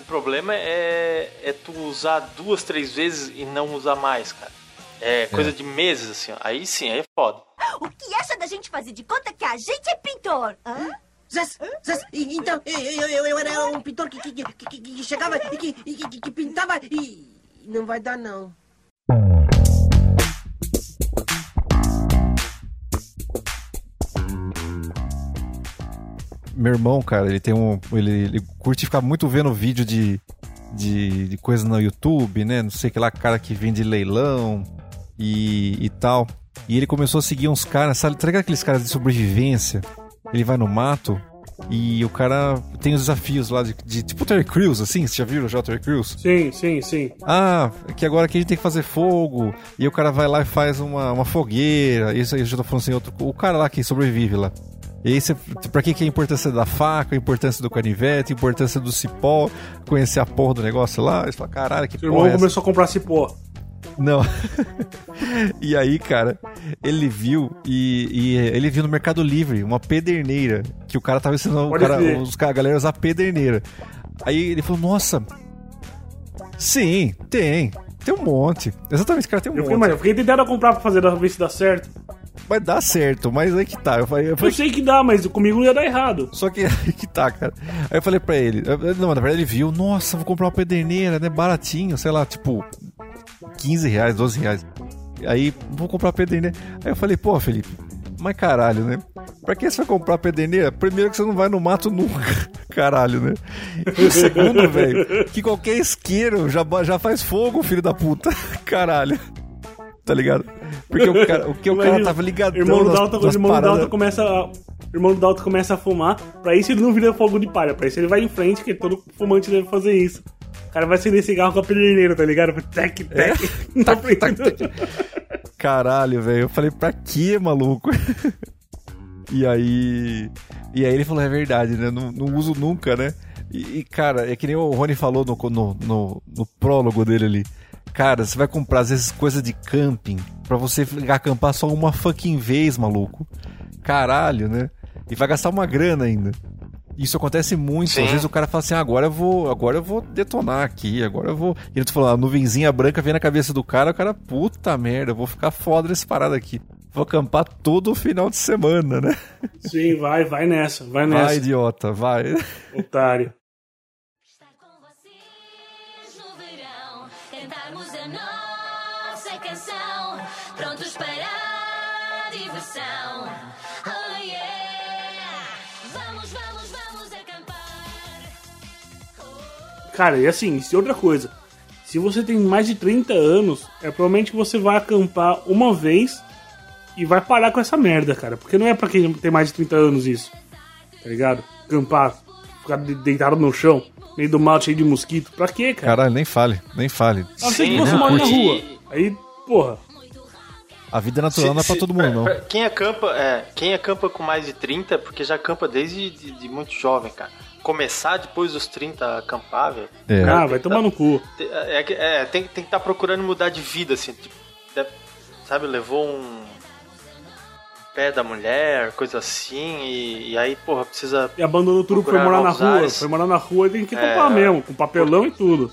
[SPEAKER 2] O problema é, é tu usar duas, três vezes e não usar mais, cara. É coisa de meses, assim, ó. Aí sim, aí é foda.
[SPEAKER 4] O que acha da gente fazer de conta que a gente é pintor? Hã?
[SPEAKER 5] Zés, e- então, eu, eu, eu, era um pintor que, que, que, que- que chegava e que, que, que pintava e... Não vai dar, não.
[SPEAKER 3] Meu irmão, cara, ele tem um. Ele, ele curte ficar muito vendo vídeo de, de, de coisa no YouTube, né? Não sei que lá, cara que vende leilão e, e tal. E ele começou a seguir uns caras, sabe? Tá ligado aqueles caras de sobrevivência? Ele vai no mato e o cara tem os desafios lá de, de tipo Terry Crews, assim. Você já viram já o Terry Crews?
[SPEAKER 1] Sim, sim, sim.
[SPEAKER 3] Ah, que agora aqui a gente tem que fazer fogo. E o cara vai lá e faz uma, uma fogueira. Isso aí eu já tô falando assim, outro. O cara lá que sobrevive lá. E aí, você, pra que, que é a importância da faca, a importância do canivete, a importância do cipó, conhecer a porra do negócio lá? Você fala, caralho, que
[SPEAKER 1] Seu
[SPEAKER 3] porra
[SPEAKER 1] irmão
[SPEAKER 3] é
[SPEAKER 1] começou a comprar cipó.
[SPEAKER 3] Não. [LAUGHS] e aí, cara, ele viu e, e ele viu no Mercado Livre uma pederneira que o cara tava ensinando o cara, os, a galera usar pederneira. Aí ele falou: Nossa, sim, tem. Tem um monte. Exatamente, cara, tem um
[SPEAKER 1] Eu fiquei,
[SPEAKER 3] monte.
[SPEAKER 1] mas eu fiquei tentado a comprar pra fazer, pra ver se dá certo.
[SPEAKER 3] Vai dar certo, mas aí que tá. Eu falei, eu
[SPEAKER 1] Eu
[SPEAKER 3] falei
[SPEAKER 1] sei que dá, mas comigo ia dar errado.
[SPEAKER 3] Só que aí [LAUGHS] que tá, cara. Aí eu falei pra ele, eu- não, na verdade ele viu, nossa, vou comprar uma pederneira, né? Baratinho, sei lá, tipo, 15 reais, 12 reais. Aí, vou comprar uma pederneira. Aí eu falei, pô, Felipe, mas caralho, né? Pra que você vai comprar pederneira? Primeiro que você não vai no mato nunca, [LAUGHS] caralho, né? E segundo, [LAUGHS] velho, que qualquer isqueiro já, já faz fogo, filho da puta, caralho. Tá ligado? Porque o cara, o que o cara tava ligadão
[SPEAKER 1] Irmão do
[SPEAKER 3] nas-
[SPEAKER 1] Dalton,
[SPEAKER 3] nas
[SPEAKER 1] o irmão do
[SPEAKER 3] paradas.
[SPEAKER 1] Dalton começa a. Irmão do Dalton começa a fumar, pra isso ele não vira fogo de palha, pra isso ele vai em frente, que todo fumante deve fazer isso. O cara vai acender cigarro com a pederneira, tá ligado? Tec, tec,
[SPEAKER 3] É. [LAUGHS]
[SPEAKER 1] frente
[SPEAKER 3] Caralho, velho. Eu falei, pra quê, maluco? [LAUGHS] e aí. E aí ele falou, é verdade, né? Não, não uso nunca, né? E, e, cara, é que nem o Rony falou no, no, no, no prólogo dele ali. Cara, você vai comprar, às vezes, coisa de camping pra você acampar só uma fucking vez, maluco. Caralho, né? E vai gastar uma grana ainda. Isso acontece muito.
[SPEAKER 2] Sim.
[SPEAKER 3] Às vezes o cara fala assim, ah, agora eu vou, agora eu vou detonar aqui, agora eu vou. E eu tô falando, a nuvenzinha branca vem na cabeça do cara, o cara, puta merda, eu vou ficar foda nesse parada aqui. Vou acampar todo o final de semana, né?
[SPEAKER 1] Sim, vai, vai nessa, vai
[SPEAKER 3] Vai,
[SPEAKER 1] nessa,
[SPEAKER 3] idiota, vai.
[SPEAKER 1] otário. Cara, e assim, se outra coisa, se você tem mais de 30 anos, é provavelmente que você vai acampar uma vez e vai parar com essa merda, cara. Porque não é pra quem tem mais de 30 anos isso. Tá ligado? Acampar, ficar de- deitado no chão, meio do mato cheio de mosquito. Pra quê, cara?
[SPEAKER 3] Caralho, nem fale, nem fale.
[SPEAKER 1] A não ser que você
[SPEAKER 2] não,
[SPEAKER 1] mora na
[SPEAKER 2] e-
[SPEAKER 1] rua. Aí, porra.
[SPEAKER 3] A vida natural não é pra
[SPEAKER 2] Se-
[SPEAKER 3] todo mundo, não.
[SPEAKER 2] pra- Quem acampa, é, quem acampa com mais de 30 é porque já acampa desde de, de muito jovem, cara. Começar depois dos 30 a acampar, velho.
[SPEAKER 3] É.
[SPEAKER 1] Ah,
[SPEAKER 2] tem
[SPEAKER 1] vai tomar
[SPEAKER 2] tá-
[SPEAKER 1] no cu.
[SPEAKER 2] É, que- é, tem, tem que estar procurando mudar de vida, assim. Tipo, deve- sabe, levou um pé da mulher, coisa assim, e, e aí, porra, precisa.
[SPEAKER 1] E abandonou tudo, foi morar na rua.
[SPEAKER 2] ares.
[SPEAKER 1] Foi morar na rua e tem que
[SPEAKER 2] É.
[SPEAKER 1] acampar mesmo, com papelão e tudo.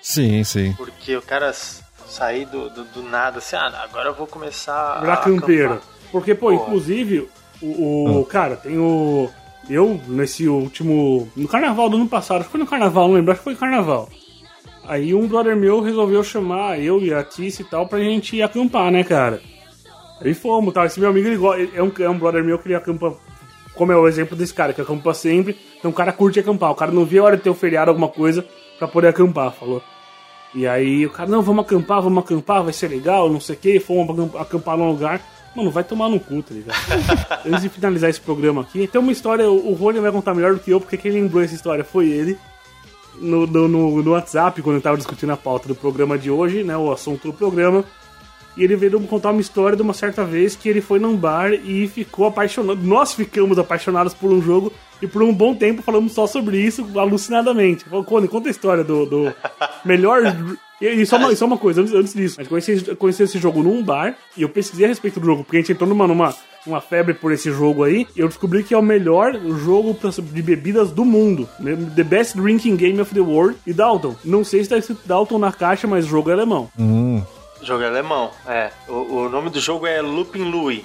[SPEAKER 3] Sim, sim.
[SPEAKER 2] Porque o cara sair do, do, do nada assim, ah, agora eu vou começar
[SPEAKER 1] Virar campeira.
[SPEAKER 2] acampar.
[SPEAKER 1] Porque, pô,
[SPEAKER 2] Porra.
[SPEAKER 1] inclusive, o, o- cara, tem o. Eu, nesse último. No carnaval do ano passado, acho que foi no carnaval, não lembro, acho que foi carnaval. Aí um brother meu resolveu chamar eu e a Tice e tal pra gente ir acampar, né, cara? Aí fomos, tal. Esse meu amigo, ele é um, é um brother meu que ele acampa, como é o exemplo desse cara, que acampa sempre. Então o cara curte acampar. O cara não vê a hora de ter um feriado, alguma coisa, pra poder acampar, falou. E aí o cara, não, vamos acampar, vamos acampar, vai ser legal, não sei o que. Fomos acamp- acampar num lugar. Mano, vai tomar no cu, tá ligado? [LAUGHS] Antes de finalizar esse programa aqui, tem uma história, o Rony vai contar melhor do que eu, porque quem lembrou essa história foi ele no, no- no WhatsApp, quando eu tava discutindo a pauta do programa de hoje, né? O assunto do programa. E ele veio me contar uma história de uma certa vez que ele foi num bar e ficou apaixonado. Nós ficamos apaixonados por um jogo e por um bom tempo falamos só sobre isso, alucinadamente. Falou, Cone, conta a história do, do [LAUGHS] melhor. E, e só, uma, só uma coisa, antes, antes disso, a gente conheceu, conheceu esse jogo num bar e eu pesquisei a respeito do jogo, porque a gente entrou numa, numa uma febre por esse jogo aí, e eu descobri que é o melhor jogo de bebidas do mundo. The Best Drinking Game of the World. E Dalton, não sei se tá escrito Dalton na caixa, mas o jogo é alemão.
[SPEAKER 3] Hum.
[SPEAKER 2] O jogo é alemão, é. O, o nome do jogo é Lupin Louie.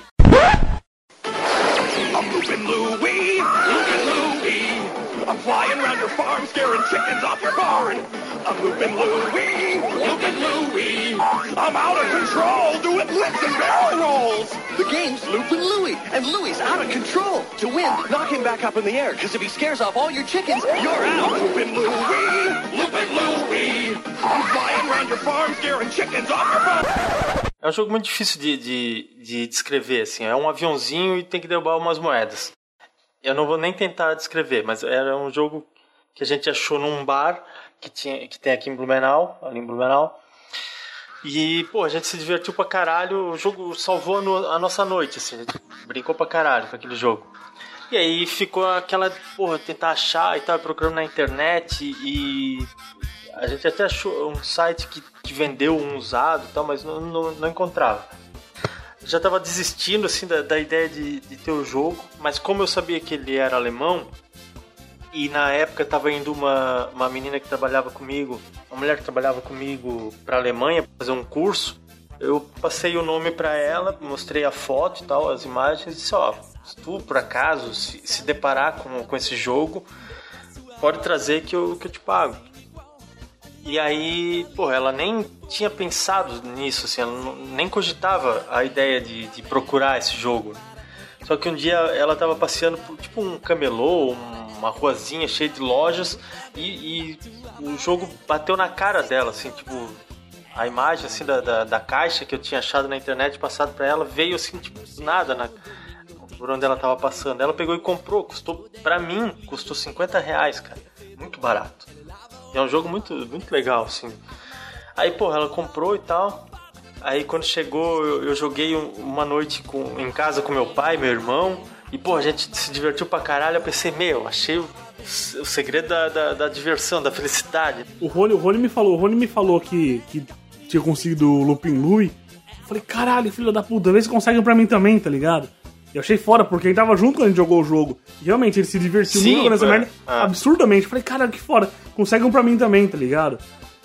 [SPEAKER 8] I'm Loopin' Louie, Loopin' Louie. I'm flying around your farm, scaring chickens off your barn. I'm Loopin' Louie, Loopin' Louie. I'm out of control, doing flips and barrel rolls.
[SPEAKER 9] The game's Loopin' Louie, and Louie's out of control. To win, knock him back up in the air, because if he scares off all your chickens, you're out.
[SPEAKER 8] Loopin' Louie, Loopin' Louie. I'm flying around your farm, scaring chickens off your barn.
[SPEAKER 2] É um jogo muito difícil de, de, de descrever, assim. É um aviãozinho e tem que derrubar umas moedas. Eu não vou nem tentar descrever, mas era um jogo que a gente achou num bar que, tinha, que tem aqui em Blumenau, ali em Blumenau. E, pô, a gente se divertiu pra caralho. O jogo salvou a, no- a nossa noite, assim. A gente brincou pra caralho com aquele jogo. E aí ficou aquela, porra, tentar achar e tal, procurando na internet e a gente até achou um site que, que vendeu um usado e tal, mas não, não, não encontrava. Já tava desistindo, assim, da, da ideia de, de ter o jogo, mas como eu sabia que ele era alemão, e na época tava indo uma, uma menina que trabalhava comigo, uma mulher que trabalhava comigo pra Alemanha fazer um curso, eu passei o nome pra ela, mostrei a foto e tal, as imagens, e disse, ó, se tu por acaso se, se deparar com, com esse jogo, pode trazer que eu, que eu te pago. E aí, pô, ela nem tinha pensado nisso, assim, ela nem cogitava a ideia de, de procurar esse jogo. Só que um dia ela tava passeando por tipo um camelô, uma ruazinha cheia de lojas e, e o jogo bateu na cara dela, assim, tipo a imagem assim da, da, da caixa que eu tinha achado na internet passado pra ela veio assim tipo nada na, por onde ela tava passando. Ela pegou e comprou, custou pra mim custou 50 reais, cara, muito barato. É um jogo muito muito legal, assim. Aí porra, ela comprou e tal. Aí quando chegou, eu, eu joguei um- uma noite com, em casa com meu pai, meu irmão. E, pô, a gente se divertiu pra caralho. Eu pensei, meu, achei o, o segredo da, da, da diversão, da felicidade.
[SPEAKER 1] O Rony, o Rony me falou, o Rony me falou que, que tinha conseguido o Lupin Louie. Falei, caralho, filho da puta, vê se consegue pra mim também, tá ligado? Eu achei fora, porque ele tava junto quando a gente jogou o jogo. E realmente, ele se divertiu
[SPEAKER 2] Sim,
[SPEAKER 1] muito jogando essa
[SPEAKER 2] é.
[SPEAKER 1] merda,
[SPEAKER 2] Ah.
[SPEAKER 1] absurdamente. Eu falei, caralho, que fora, consegue um pra mim também, tá ligado?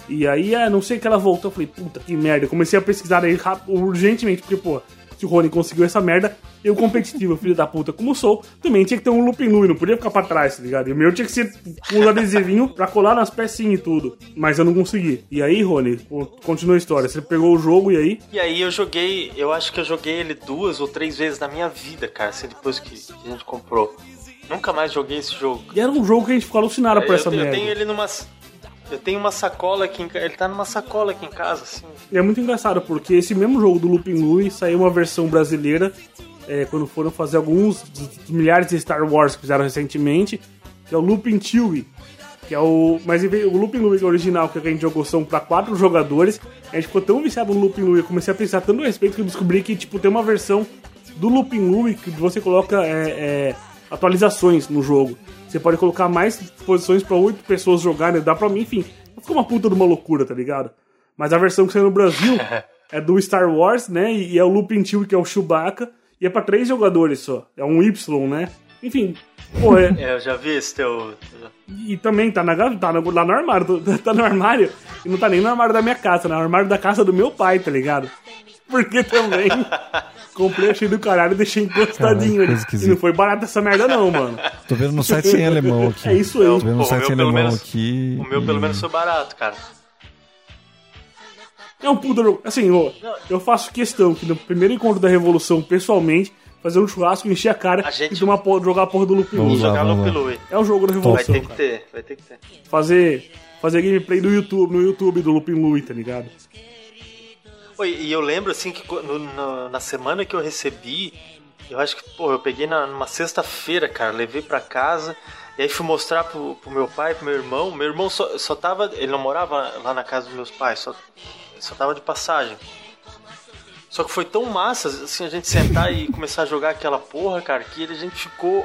[SPEAKER 1] E aí, é, não sei que ela voltou, eu falei, puta que merda. Eu comecei a pesquisar aí urgentemente, porque, pô, se o Rony conseguiu essa merda, eu competitivo, [LAUGHS] filho da puta, como sou, também tinha que ter um Louie, não podia ficar pra trás, tá ligado? E o meu tinha que ser com os adesivinhos pra colar nas pecinhas e tudo. Mas eu não consegui. E aí, Rony, co- continua a história. Você pegou o jogo e aí?
[SPEAKER 2] E aí eu joguei, eu acho que eu joguei ele duas ou três vezes na minha vida, cara, assim, depois que, a gente comprou. Nunca mais joguei esse jogo.
[SPEAKER 1] E era um jogo que a gente ficou alucinado por
[SPEAKER 2] eu,
[SPEAKER 1] essa
[SPEAKER 2] eu
[SPEAKER 1] merda.
[SPEAKER 2] tenho ele numa. Eu tenho uma sacola aqui em ca- Ele tá numa sacola aqui em casa, assim.
[SPEAKER 1] É muito engraçado, porque esse mesmo jogo do Lupin Louie saiu uma versão brasileira é, quando foram fazer alguns dos milhares de Star Wars que fizeram recentemente, que é o Lupin Chewie. Que é o. Mas o Lupin Louie original que a gente jogou são pra quatro jogadores. A gente ficou tão viciado no Lupin Louie, eu comecei a pensar tanto a respeito que eu descobri que tipo, tem uma versão do Lupin Louie que você coloca é, é, atualizações no jogo. Você pode colocar mais posições pra oito pessoas jogarem, dá pra mim, enfim. Ficou uma puta de uma loucura, tá ligado? Mas a versão que saiu no Brasil [LAUGHS] é do Star Wars, né? E é o Lupin Chewie, que é o Chewbacca. E é pra três jogadores só. É um Y, né? Enfim, pô, é. [LAUGHS]
[SPEAKER 2] É, eu já vi esse teu.
[SPEAKER 1] E também tá, na, tá no, lá no armário, [LAUGHS] tá no armário, e não tá nem no armário da minha casa, tá no armário da casa do meu pai, tá ligado? Porque também [LAUGHS] comprei, achei do caralho e deixei encostadinho
[SPEAKER 3] Caralho,
[SPEAKER 1] ali. E não foi barato essa merda, não, mano.
[SPEAKER 3] Tô vendo no site em alemão [LAUGHS] aqui.
[SPEAKER 1] É isso aí.
[SPEAKER 3] Tô vendo no
[SPEAKER 2] o
[SPEAKER 3] site
[SPEAKER 2] meu
[SPEAKER 3] em
[SPEAKER 2] pelo
[SPEAKER 3] alemão
[SPEAKER 2] menos-
[SPEAKER 3] aqui.
[SPEAKER 2] O meu, pelo menos, foi barato, cara.
[SPEAKER 1] É um puta jogo. Assim, ó, eu faço questão que no primeiro encontro da Revolução, pessoalmente, fazer um churrasco, encher a cara
[SPEAKER 2] A gente-
[SPEAKER 1] e tomar, jogar a porra do Lupin.
[SPEAKER 3] Vamos lá,
[SPEAKER 2] Jogar no.
[SPEAKER 1] É um jogo da
[SPEAKER 2] Vai
[SPEAKER 1] Revolução,
[SPEAKER 2] ter que ter, vai ter que ter.
[SPEAKER 1] Fazer, fazer gameplay do YouTube, no YouTube do Lupin Lui, tá ligado?
[SPEAKER 2] Oi, e eu lembro assim que quando- no- na semana que eu recebi, eu acho que, pô, eu peguei na, numa sexta-feira, cara, levei pra casa, e aí fui mostrar pro, pro meu pai, pro meu irmão. Meu irmão só, só tava. Ele não morava lá na casa dos meus pais, só, só tava de passagem. Só que foi tão massa, assim, a gente sentar e começar a jogar aquela porra, cara, que a gente ficou,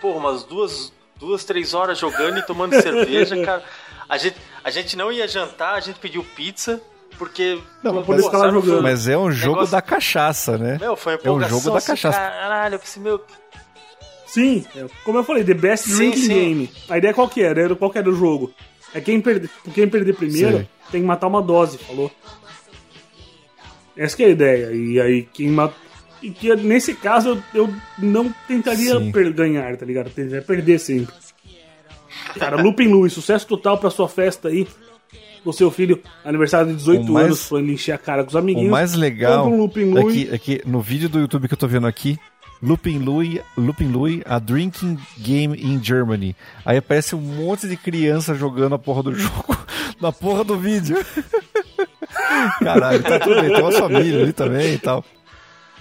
[SPEAKER 2] pô, umas duas, duas três horas jogando e tomando cerveja, [LAUGHS] cara. A gente, a gente não ia jantar, a gente pediu pizza, porque.
[SPEAKER 3] Não,
[SPEAKER 1] lá
[SPEAKER 2] sabe,
[SPEAKER 1] jogando.
[SPEAKER 3] Mas é um jogo
[SPEAKER 2] Negócio-
[SPEAKER 3] da cachaça, né?
[SPEAKER 2] Meu, foi
[SPEAKER 3] É
[SPEAKER 2] empolgação.
[SPEAKER 3] jogo da
[SPEAKER 2] assim,
[SPEAKER 3] cachaça.
[SPEAKER 2] Caralho, eu pensei, meu.
[SPEAKER 1] Sim, é, como eu falei, The Best
[SPEAKER 2] Sim,
[SPEAKER 1] Drinking
[SPEAKER 2] sim.
[SPEAKER 1] Game. A ideia qual que era? Era qual que era o jogo? É quem perder, quem perder primeiro
[SPEAKER 3] Sei.
[SPEAKER 1] tem que matar uma dose, falou? Essa que é a ideia. E aí quem mata. E que nesse caso eu, eu não tentaria
[SPEAKER 3] Sim.
[SPEAKER 1] per- ganhar, tá ligado? Eu Tentaria perder sempre. Cara, Lupin Louie, sucesso total pra sua festa aí. O seu filho, aniversário de 18
[SPEAKER 3] O mais-
[SPEAKER 1] anos, foi ele encher a cara com os
[SPEAKER 3] O
[SPEAKER 1] amiguinhos.
[SPEAKER 3] mais legal
[SPEAKER 1] um
[SPEAKER 3] é que, é que no vídeo do YouTube que eu tô vendo aqui, Lupin Louie, Lupin Louie, a drinking game in Germany. Aí aparece um monte de criança jogando a porra do jogo [LAUGHS] na porra do vídeo. [LAUGHS] Caralho, tá tudo bem, tem uma família ali também e tal.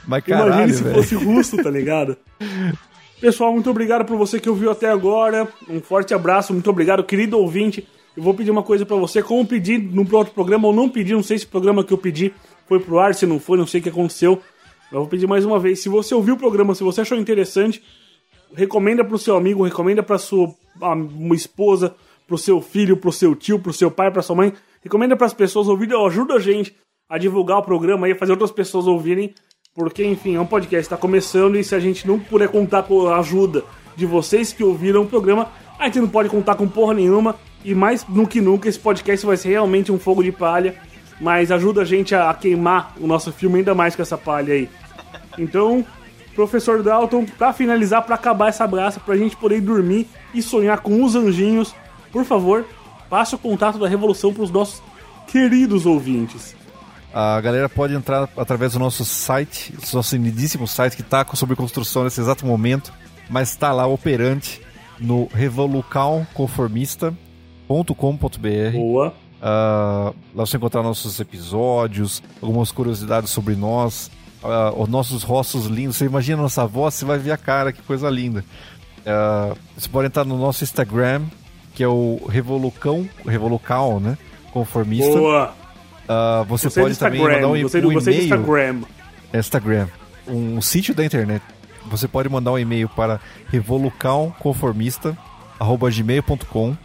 [SPEAKER 3] Mas caralho,
[SPEAKER 1] Imagine se
[SPEAKER 3] velho.
[SPEAKER 1] fosse russo, tá ligado? [LAUGHS] Pessoal, muito obrigado por você que ouviu até agora. Um forte abraço, muito obrigado, querido ouvinte. Eu vou pedir uma coisa pra você, como pedi no outro programa ou não pedi, não sei se o programa que eu pedi foi pro ar, se não foi, não sei o que aconteceu. Eu vou pedir mais uma vez, se você ouviu o programa, se você achou interessante, recomenda pro seu amigo, recomenda pra sua uma esposa, pro seu filho, pro seu tio, pro seu pai, pra sua mãe. Recomenda pras pessoas ouvirem, ajuda a gente a divulgar o programa e fazer outras pessoas ouvirem, porque enfim, é um podcast, tá começando e se a gente não puder contar com a ajuda de vocês que ouviram o programa, a gente não pode contar com porra nenhuma e mais do que nunca esse podcast vai ser realmente um fogo de palha, mas ajuda a gente a, a queimar o nosso filme ainda mais com essa palha aí. Então, Professor Dalton, pra finalizar, pra acabar essa braça, pra gente poder ir dormir e sonhar com os anjinhos, por favor, passe o contato da Revolução pros nossos queridos ouvintes.
[SPEAKER 3] A galera pode entrar através do nosso site, nosso lindíssimo site que está sobre construção nesse exato momento, mas está lá operante no revolucãoconformista.com.br.
[SPEAKER 1] Boa.
[SPEAKER 3] Ah, lá você encontrar nossos episódios, algumas curiosidades sobre nós, ah, os nossos rostos lindos. Você imagina a nossa voz, você vai ver a cara, que coisa linda. Ah, você pode entrar no nosso Instagram, que é o Revolucão, Revolucal, né? Conformista.
[SPEAKER 1] Boa.
[SPEAKER 3] Você pode também
[SPEAKER 1] Instagram,
[SPEAKER 3] mandar um, um e-mail.
[SPEAKER 1] Instagram.
[SPEAKER 3] É, Instagram. Um sítio da internet. Você pode mandar um e-mail para revolucãoconformista.gmail.com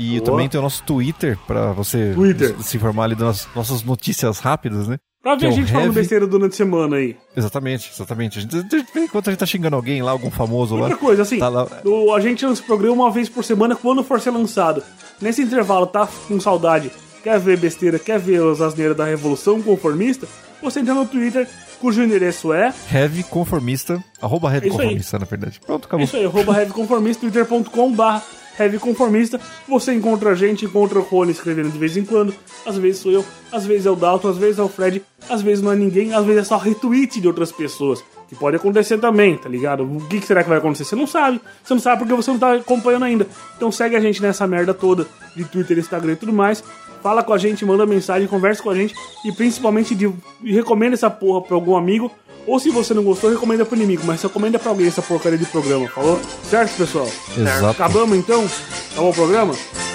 [SPEAKER 3] E
[SPEAKER 1] Boa.
[SPEAKER 3] também tem o nosso Twitter para você
[SPEAKER 1] Twitter.
[SPEAKER 3] se informar ali das nossas notícias rápidas, né?
[SPEAKER 1] Pra ver
[SPEAKER 3] é
[SPEAKER 1] a
[SPEAKER 3] o
[SPEAKER 1] gente falando
[SPEAKER 3] Heavy-
[SPEAKER 1] besteira durante a semana aí.
[SPEAKER 3] Exatamente, exatamente. A gente, enquanto a gente tá xingando alguém lá, algum famoso lá.
[SPEAKER 1] Outra coisa, assim,
[SPEAKER 3] Tá lá,
[SPEAKER 1] o- a gente lança o programa uma vez por semana quando for ser lançado. Nesse intervalo, tá com saudade, quer ver besteira, quer ver as asneiras da Revolução Conformista, você entra no Twitter, cujo endereço é
[SPEAKER 3] Heavy Conformista, arroba Heavy
[SPEAKER 1] É.
[SPEAKER 3] Conformista, na verdade. Pronto,
[SPEAKER 1] É
[SPEAKER 3] acabou.
[SPEAKER 1] isso aí, arroba Heavy Conformista, twitter.com barra Heavy Conformista. Você encontra a gente, encontra o Rony escrevendo de vez em quando. Às vezes sou eu, às vezes é o Dalton, às vezes é o Fred, às vezes não é ninguém, às vezes é só retweet de outras pessoas. Que pode acontecer também, tá ligado? O que, será que vai acontecer? Você não sabe. Você não sabe porque você não tá acompanhando ainda. Então segue a gente nessa merda toda de Twitter, Instagram e tudo mais. Fala com a gente, manda mensagem, conversa com a gente e principalmente de, recomenda essa porra pra algum amigo. Ou se você não gostou, recomenda pro inimigo, mas recomenda pra alguém essa porcaria de programa, falou? Certo, pessoal?
[SPEAKER 3] Exato.
[SPEAKER 1] Acabamos então? Acabou o programa?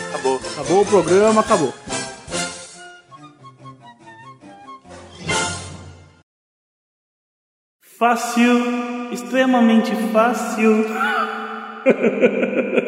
[SPEAKER 2] Acabou.
[SPEAKER 1] Acabou o programa, acabou. Fácil, extremamente fácil. [LAUGHS]